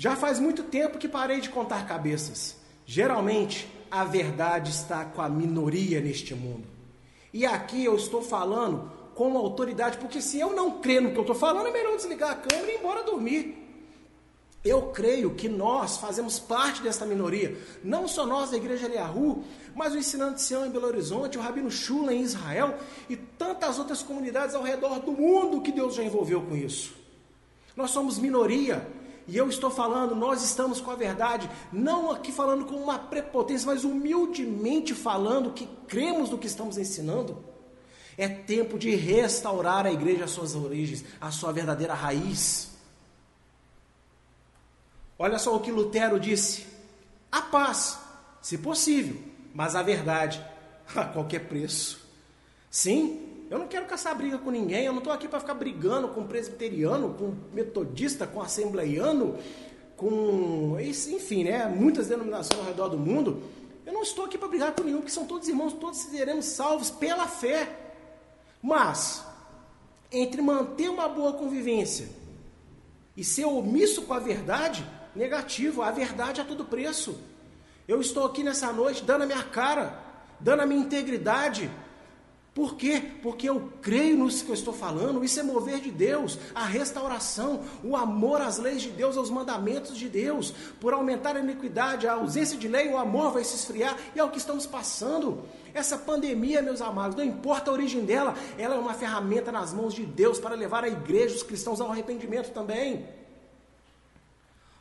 Já faz muito tempo que parei de contar cabeças. Geralmente, a verdade está com a minoria neste mundo. E aqui eu estou falando com autoridade, porque se eu não crer no que eu estou falando, é melhor desligar a câmera e ir embora dormir. Eu creio que nós fazemos parte dessa minoria, não só nós da Igreja Eliahu, mas o Ensinante Sião em Belo Horizonte, o Rabino Shula em Israel e tantas outras comunidades ao redor do mundo que Deus já envolveu com isso. Nós somos minoria, e eu estou falando, nós estamos com a verdade, não aqui falando com uma prepotência, mas humildemente falando que cremos no que estamos ensinando. É tempo de restaurar a igreja às suas origens, à sua verdadeira raiz. Olha só o que Lutero disse: a paz, se possível, mas a verdade (laughs) a qualquer preço. Sim, eu não quero caçar briga com ninguém, eu não estou aqui para ficar brigando com presbiteriano, com metodista, com assembleiano, com. enfim, né? Muitas denominações ao redor do mundo. Eu não estou aqui para brigar com nenhum, porque são todos irmãos, todos seremos salvos pela fé. Mas, entre manter uma boa convivência e ser omisso com a verdade, negativo, a verdade a todo preço. Eu estou aqui nessa noite dando a minha cara, dando a minha integridade. Por quê? Porque eu creio nisso que eu estou falando. Isso é mover de Deus, a restauração, o amor às leis de Deus, aos mandamentos de Deus. Por aumentar a iniquidade, a ausência de lei, o amor vai se esfriar e é o que estamos passando. Essa pandemia, meus amados, não importa a origem dela, ela é uma ferramenta nas mãos de Deus para levar a igreja, os cristãos ao arrependimento também.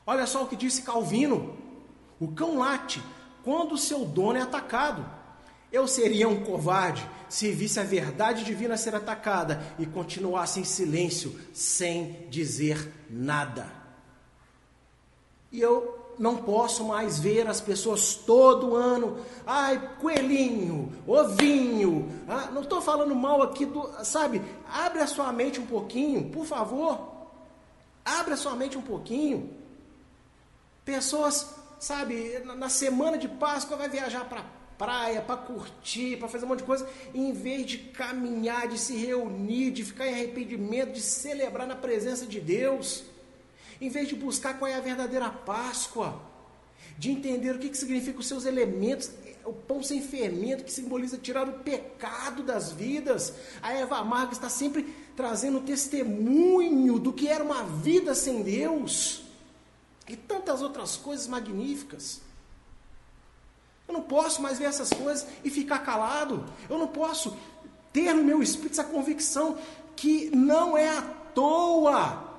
Olha só o que disse Calvino: o cão late quando o seu dono é atacado. Eu seria um covarde se visse a verdade divina ser atacada e continuasse em silêncio, sem dizer nada. E eu não posso mais ver as pessoas todo ano, ai, coelhinho, ovinho. Ah, não estou falando mal aqui do, sabe? Abre a sua mente um pouquinho, por favor. Abre a sua mente um pouquinho. Pessoas, sabe, na semana de Páscoa vai viajar para praia, para curtir, para fazer um monte de coisa, em vez de caminhar, de se reunir, de ficar em arrependimento, de celebrar na presença de Deus, em vez de buscar qual é a verdadeira Páscoa, de entender o que, que significa os seus elementos, o pão sem fermento, que simboliza tirar o pecado das vidas. A Eva amarga está sempre trazendo testemunho do que era uma vida sem Deus e tantas outras coisas magníficas. Eu não posso mais ver essas coisas e ficar calado. Eu não posso ter no meu espírito essa convicção que não é à toa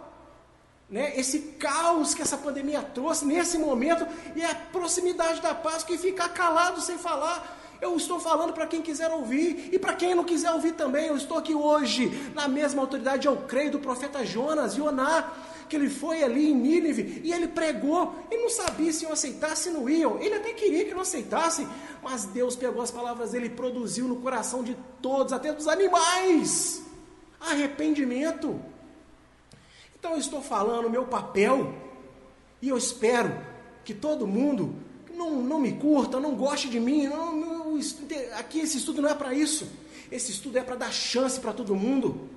né, esse caos que essa pandemia trouxe nesse momento e a proximidade da paz que ficar calado sem falar. Eu estou falando para quem quiser ouvir e para quem não quiser ouvir também. Eu estou aqui hoje na mesma autoridade, eu creio, do profeta Jonas, Yoná, que ele foi ali em Nínive e ele pregou. Ele não sabia se iam aceitar, se não iam. Ele até queria que não aceitassem, mas Deus pegou as palavras dele e produziu no coração de todos, até dos animais, arrependimento. Então eu estou falando o meu papel e eu espero que todo mundo não, não me curta, não goste de mim. Não, não, aqui esse estudo não é para isso. Esse estudo é para dar chance para todo mundo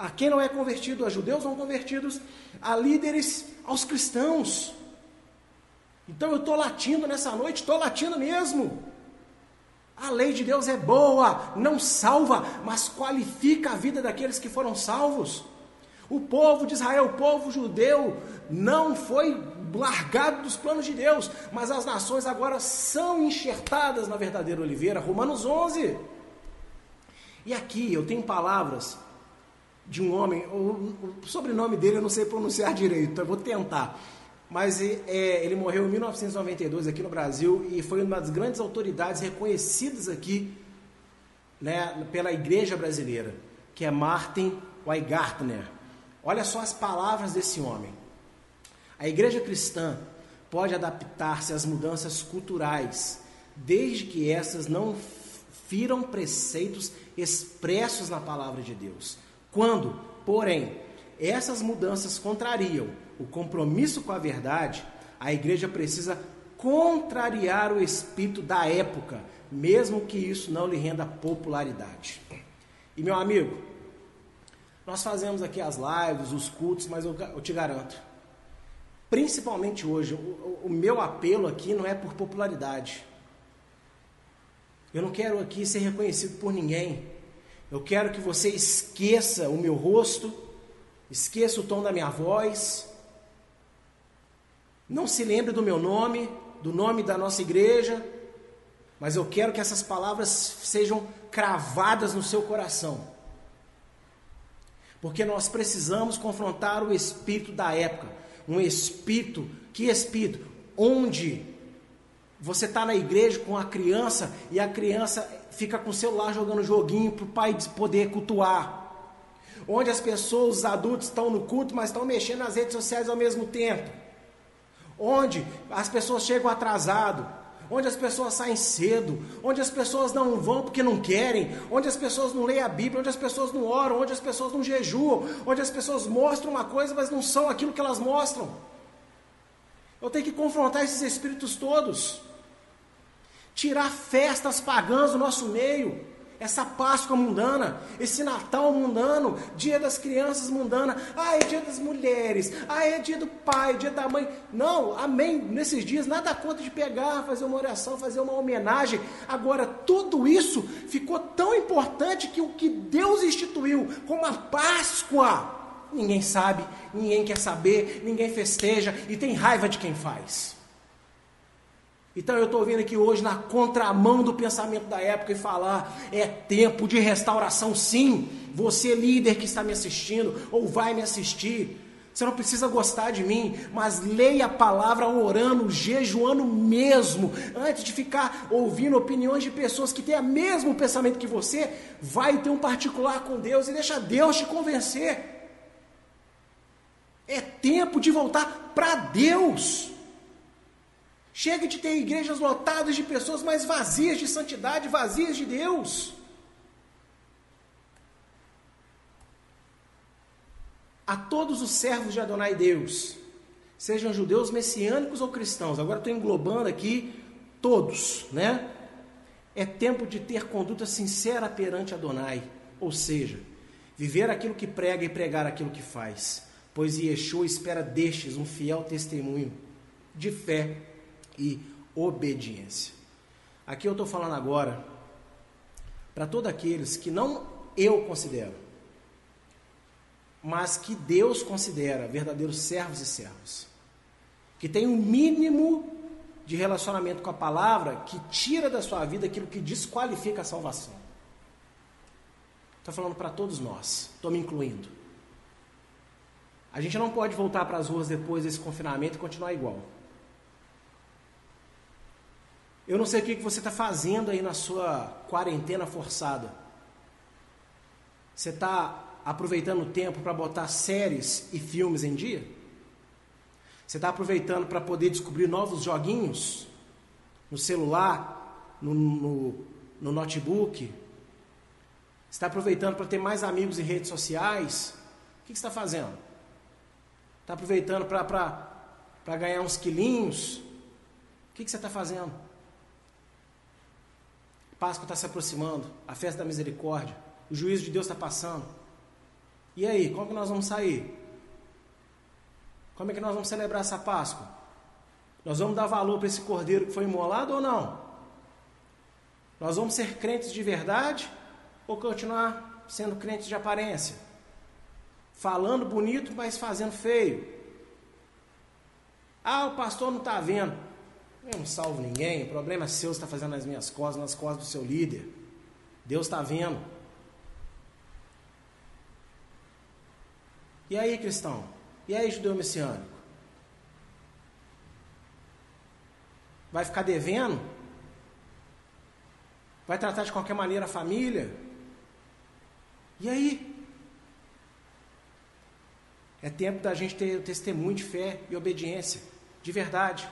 a quem não é convertido, a judeus não convertidos, a líderes, aos cristãos. Então eu estou latindo nessa noite, estou latindo mesmo. A lei de Deus é boa, não salva, mas qualifica a vida daqueles que foram salvos. O povo de Israel, o povo judeu, não foi largado dos planos de Deus, mas as nações agora são enxertadas na verdadeira oliveira. Romanos 11. E aqui eu tenho palavras de um homem, o, sobrenome dele eu não sei pronunciar direito, eu vou tentar. Mas é, ele morreu em 1992 aqui no Brasil e foi uma das grandes autoridades reconhecidas aqui né, pela igreja brasileira, que é Martin Weigartner. Olha só as palavras desse homem. A igreja cristã pode adaptar-se às mudanças culturais, desde que essas não firam preceitos expressos na palavra de Deus. Quando, porém, essas mudanças contrariam o compromisso com a verdade, a igreja precisa contrariar o espírito da época, mesmo que isso não lhe renda popularidade. E meu amigo, nós fazemos aqui as lives, os cultos, mas eu, eu te garanto, principalmente hoje, o, o meu apelo aqui não é por popularidade. Eu não quero aqui ser reconhecido por ninguém. Eu quero que você esqueça o meu rosto, esqueça o tom da minha voz. Não se lembre do meu nome, do nome da nossa igreja, mas eu quero que essas palavras sejam cravadas no seu coração. Porque nós precisamos confrontar o espírito da época. Um espírito, que espírito? Onde você está na igreja com a criança e a criança fica com o celular jogando joguinho para o pai poder cultuar. Onde as pessoas, os adultos estão no culto, mas estão mexendo nas redes sociais ao mesmo tempo. Onde as pessoas chegam atrasado, onde as pessoas saem cedo, onde as pessoas não vão porque não querem, onde as pessoas não leem a Bíblia, onde as pessoas não oram, onde as pessoas não jejuam, onde as pessoas mostram uma coisa, mas não são aquilo que elas mostram. Eu tenho que confrontar esses espíritos todos, tirar festas pagãs do nosso meio, essa Páscoa mundana, esse Natal mundano, Dia das Crianças mundana, ah, é Dia das Mulheres, ah, é Dia do Pai, Dia da Mãe. Não, amém. Nesses dias, nada conta de pegar, fazer uma oração, fazer uma homenagem. Agora, tudo isso ficou tão importante que o que Deus instituiu como a Páscoa, ninguém sabe, ninguém quer saber, ninguém festeja e tem raiva de quem faz. Então eu estou vindo aqui hoje na contramão do pensamento da época e falar: é tempo de restauração, sim. Você, líder que está me assistindo ou vai me assistir, você não precisa gostar de mim, mas leia a palavra orando, jejuando mesmo, antes de ficar ouvindo opiniões de pessoas que têm o mesmo pensamento que você. Vai ter um particular com Deus e deixa Deus te convencer. É tempo de voltar para Deus. Chega de ter igrejas lotadas de pessoas mais vazias de santidade, vazias de Deus. A todos os servos de Adonai Deus, sejam judeus messiânicos ou cristãos, agora estou englobando aqui todos, né? É tempo de ter conduta sincera perante Adonai, ou seja, viver aquilo que prega e pregar aquilo que faz, pois Yeshua espera destes um fiel testemunho de fé e obediência. Aqui eu estou falando agora para todos aqueles que não eu considero, mas que Deus considera verdadeiros servos e servas, que tem um mínimo de relacionamento com a palavra que tira da sua vida aquilo que desqualifica a salvação. Estou falando para todos nós, estou me incluindo. A gente não pode voltar para as ruas depois desse confinamento e continuar igual. Eu não sei o que você está fazendo aí na sua quarentena forçada. Você está aproveitando o tempo para botar séries e filmes em dia? Você está aproveitando para poder descobrir novos joguinhos no celular, no, no, no notebook? Você está aproveitando para ter mais amigos em redes sociais? O que você está fazendo? Está aproveitando para ganhar uns quilinhos? O que você está fazendo? Páscoa está se aproximando, a festa da misericórdia, o juízo de Deus está passando. E aí, como que nós vamos sair? Como é que nós vamos celebrar essa Páscoa? Nós vamos dar valor para esse cordeiro que foi imolado ou não? Nós vamos ser crentes de verdade ou continuar sendo crentes de aparência? Falando bonito, mas fazendo feio. Ah, o pastor não está vendo. Eu não salvo ninguém, o problema é seu, está fazendo nas minhas costas, nas costas do seu líder. Deus está vendo. E aí, cristão? E aí, judeu messiânico? Vai ficar devendo? Vai tratar de qualquer maneira a família? E aí? É tempo da gente ter testemunho de fé e obediência, de verdade.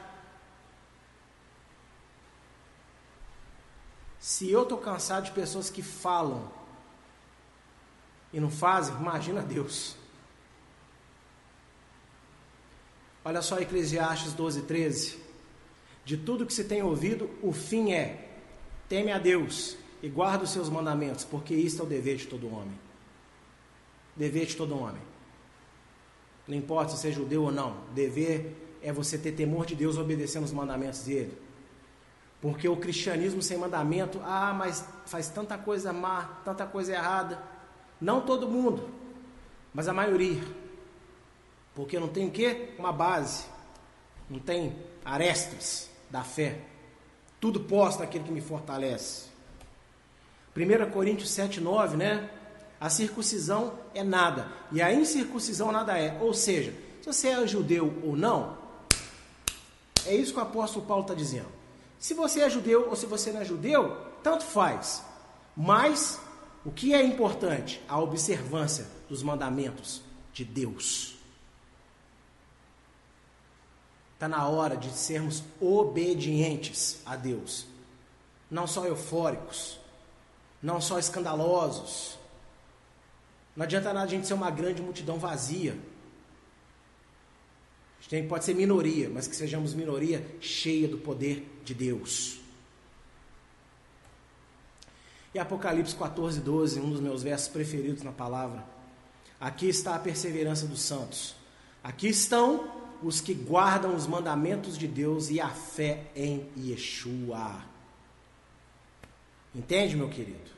Se eu estou cansado de pessoas que falam e não fazem, imagina Deus. Olha só Eclesiastes 12, 13. De tudo que se tem ouvido, o fim é: teme a Deus e guarda os seus mandamentos, porque isto é o dever de todo homem. Dever de todo homem. Não importa se você é judeu ou não, dever é você ter temor de Deus obedecendo os mandamentos dele. Porque o cristianismo sem mandamento, ah, mas faz tanta coisa má, tanta coisa errada. Não todo mundo, mas a maioria. Porque não tem o quê? Uma base. não tem arestas da fé. Tudo posto naquele que me fortalece. 1 Coríntios 7, 9, né? A circuncisão é nada e a incircuncisão nada é. Ou seja, se você é judeu ou não, é isso que o apóstolo Paulo está dizendo. Se você é judeu ou se você não é judeu, tanto faz. Mas o que é importante? A observância dos mandamentos de Deus. Está na hora de sermos obedientes a Deus, não só eufóricos, não só escandalosos. Não adianta nada a gente ser uma grande multidão vazia. A gente pode ser minoria, mas que sejamos minoria cheia do poder de Deus. E Apocalipse 14, 12, um dos meus versos preferidos na palavra. Aqui está a perseverança dos santos. Aqui estão os que guardam os mandamentos de Deus e a fé em Yeshua. Entende, meu querido?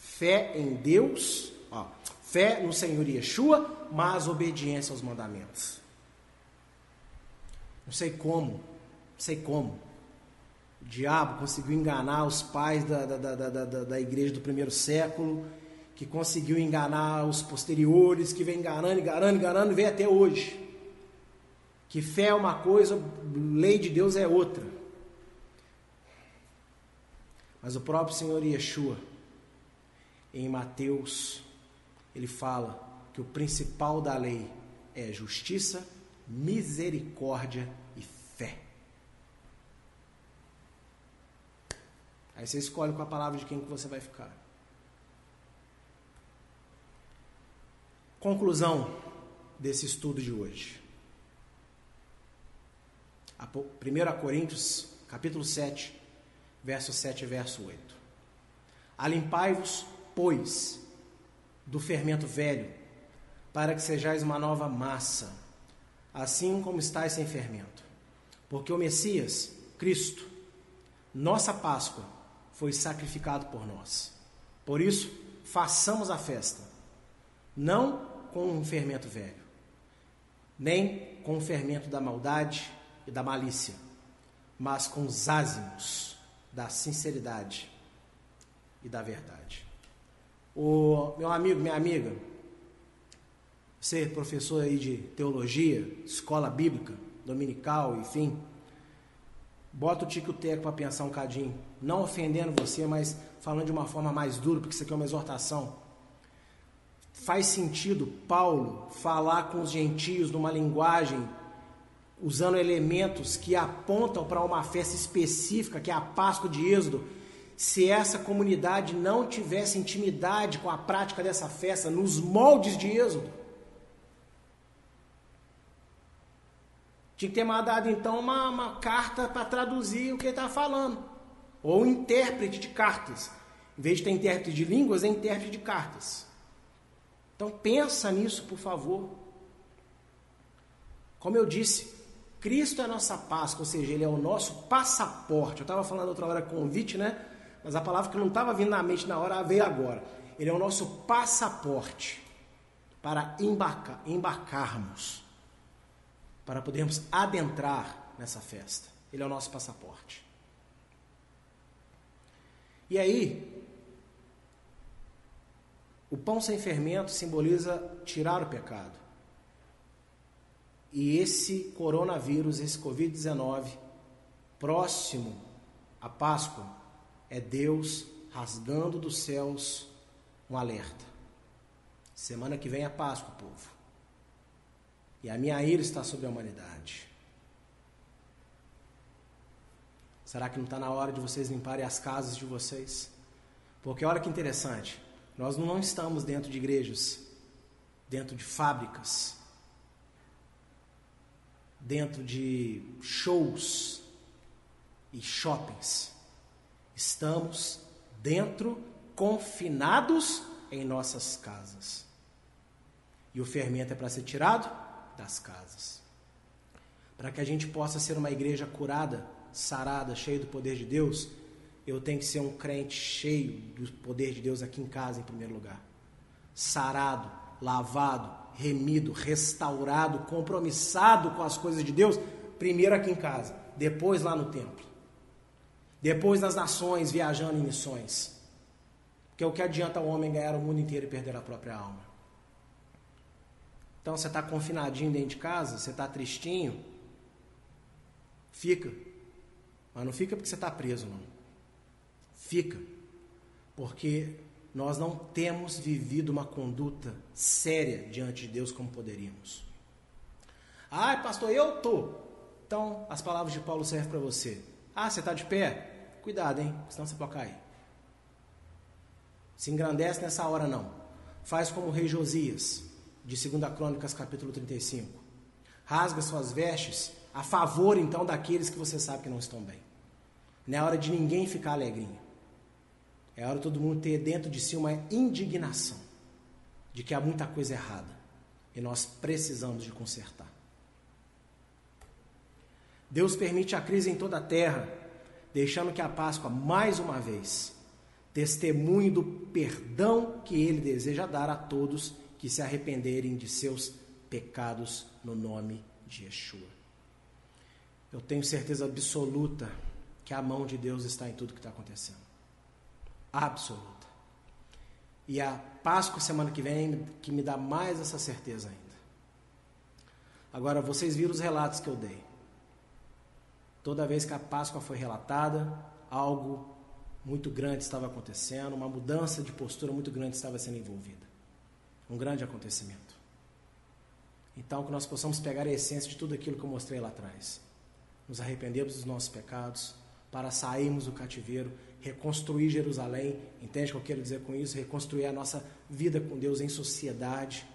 Fé em Deus, ó, fé no Senhor Yeshua, mas obediência aos mandamentos. Não sei como, não sei como. O diabo conseguiu enganar os pais da, da, da, da, da igreja do primeiro século, que conseguiu enganar os posteriores, que vem enganando, enganando, enganando e vem até hoje. Que fé é uma coisa, lei de Deus é outra. Mas o próprio Senhor Yeshua, em Mateus, ele fala que o principal da lei é justiça, misericórdia e fé. Aí você escolhe com a palavra de quem que você vai ficar. Conclusão desse estudo de hoje. 1 Coríntios, capítulo 7, verso 7 e verso 8. Alimpai-vos, pois, do fermento velho, para que sejais uma nova massa, assim como estáis sem fermento. Porque o Messias, Cristo, nossa Páscoa, foi sacrificado por nós. Por isso, façamos a festa, não com um fermento velho, nem com o fermento da maldade e da malícia, mas com os ázimos da sinceridade e da verdade. O meu amigo, minha amiga, ser professor aí de teologia, escola bíblica, dominical, enfim, bota o tico teco para pensar um cadinho, não ofendendo você, mas falando de uma forma mais dura, porque isso aqui é uma exortação. Faz sentido Paulo falar com os gentios numa linguagem usando elementos que apontam para uma festa específica, que é a Páscoa de Êxodo, se essa comunidade não tivesse intimidade com a prática dessa festa nos moldes de Êxodo. Tinha que ter mandado então uma, uma carta para traduzir o que ele estava falando. Ou intérprete de cartas. Em vez de ter intérprete de línguas, é intérprete de cartas. Então pensa nisso, por favor. Como eu disse, Cristo é a nossa Páscoa, ou seja, Ele é o nosso passaporte. Eu estava falando outra hora convite, né? Mas a palavra que não estava vindo na mente na hora veio agora. Ele é o nosso passaporte para embarcar, embarcarmos, para podermos adentrar nessa festa. Ele é o nosso passaporte. E aí, o pão sem fermento simboliza tirar o pecado. E esse coronavírus, esse Covid-19, próximo à Páscoa, é Deus rasgando dos céus um alerta. Semana que vem é Páscoa, povo. E a minha ira está sobre a humanidade. Será que não está na hora de vocês limparem as casas de vocês? Porque olha que interessante, nós não estamos dentro de igrejas, dentro de fábricas, dentro de shows e shoppings. Estamos dentro, confinados em nossas casas. E o fermento é para ser tirado das casas. Para que a gente possa ser uma igreja curada, sarada, cheia do poder de Deus, eu tenho que ser um crente cheio do poder de Deus aqui em casa, em primeiro lugar. Sarado, lavado, remido, restaurado, compromissado com as coisas de Deus, Primeiro aqui em casa, depois lá no templo. Depois nas nações, viajando em missões. Porque o que adianta o homem ganhar o mundo inteiro e perder a própria alma? Então você está confinadinho dentro de casa, você está tristinho, fica. Mas não fica porque você está preso, não. Fica. Porque nós não temos vivido uma conduta séria diante de Deus como poderíamos. Ai, pastor, eu tô. Então, as palavras de Paulo servem para você. Ah, você está de pé? Cuidado, hein? Senão você pode cair. Se engrandece nessa hora, não. Faz como o rei Josias, de 2 Crônicas, capítulo 35. Rasga suas vestes a favor, então, daqueles que você sabe que não estão bem. Não é hora de ninguém ficar alegrinho. É hora de todo mundo ter dentro de si uma indignação de que há muita coisa errada e nós precisamos de consertar. Deus permite a crise em toda a terra, deixando que a Páscoa, mais uma vez, testemunhe do perdão que Ele deseja dar a todos que se arrependerem de seus pecados no nome de Yeshua. Eu tenho certeza absoluta que a mão de Deus está em tudo que está acontecendo absoluta. E a Páscoa semana que vem que me dá mais essa certeza ainda. Agora vocês viram os relatos que eu dei. Toda vez que a Páscoa foi relatada, algo muito grande estava acontecendo, uma mudança de postura muito grande estava sendo envolvida. Um grande acontecimento. Então, que nós possamos pegar a essência de tudo aquilo que eu mostrei lá atrás. Nos arrependemos dos nossos pecados, para sairmos do cativeiro, reconstruir Jerusalém. Entende o que eu quero dizer com isso? Reconstruir a nossa vida com Deus em sociedade.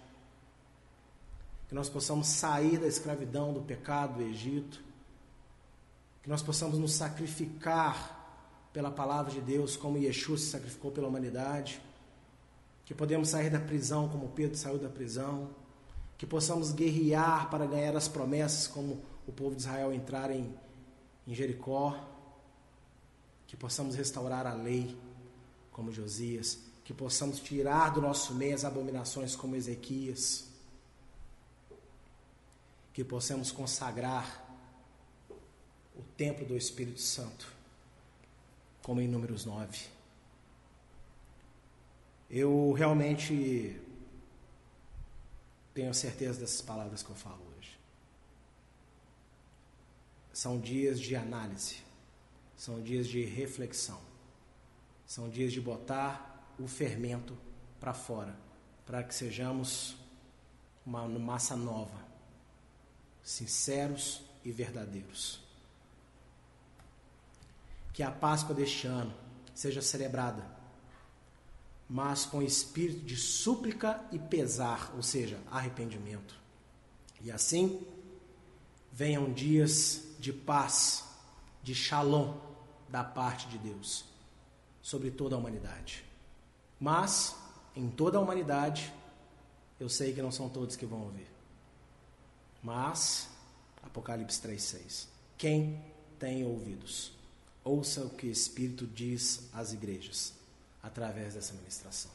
Que nós possamos sair da escravidão, do pecado do Egito. Que nós possamos nos sacrificar pela palavra de Deus, como Yeshua se sacrificou pela humanidade. Que podemos sair da prisão, como Pedro saiu da prisão. Que possamos guerrear para ganhar as promessas, como o povo de Israel entrar em, em Jericó que possamos restaurar a lei, como Josias, que possamos tirar do nosso meio as abominações, como Ezequias, que possamos consagrar o templo do Espírito Santo, como em Números 9. Eu realmente tenho certeza dessas palavras que eu falo hoje. São dias de análise são dias de reflexão. São dias de botar o fermento para fora, para que sejamos uma massa nova, sinceros e verdadeiros. Que a Páscoa deste ano seja celebrada, mas com espírito de súplica e pesar, ou seja, arrependimento. E assim venham dias de paz, de shalom da parte de Deus sobre toda a humanidade. Mas, em toda a humanidade, eu sei que não são todos que vão ouvir. Mas, Apocalipse 3,6: Quem tem ouvidos, ouça o que o Espírito diz às igrejas, através dessa ministração.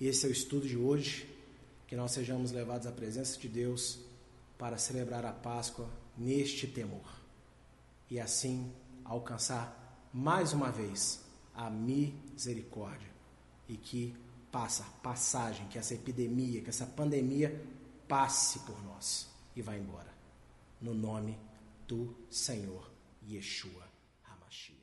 Esse é o estudo de hoje, que nós sejamos levados à presença de Deus para celebrar a Páscoa neste temor. E assim alcançar mais uma vez a misericórdia e que passa, passagem, que essa epidemia, que essa pandemia passe por nós e vá embora. No nome do Senhor Yeshua HaMashiach.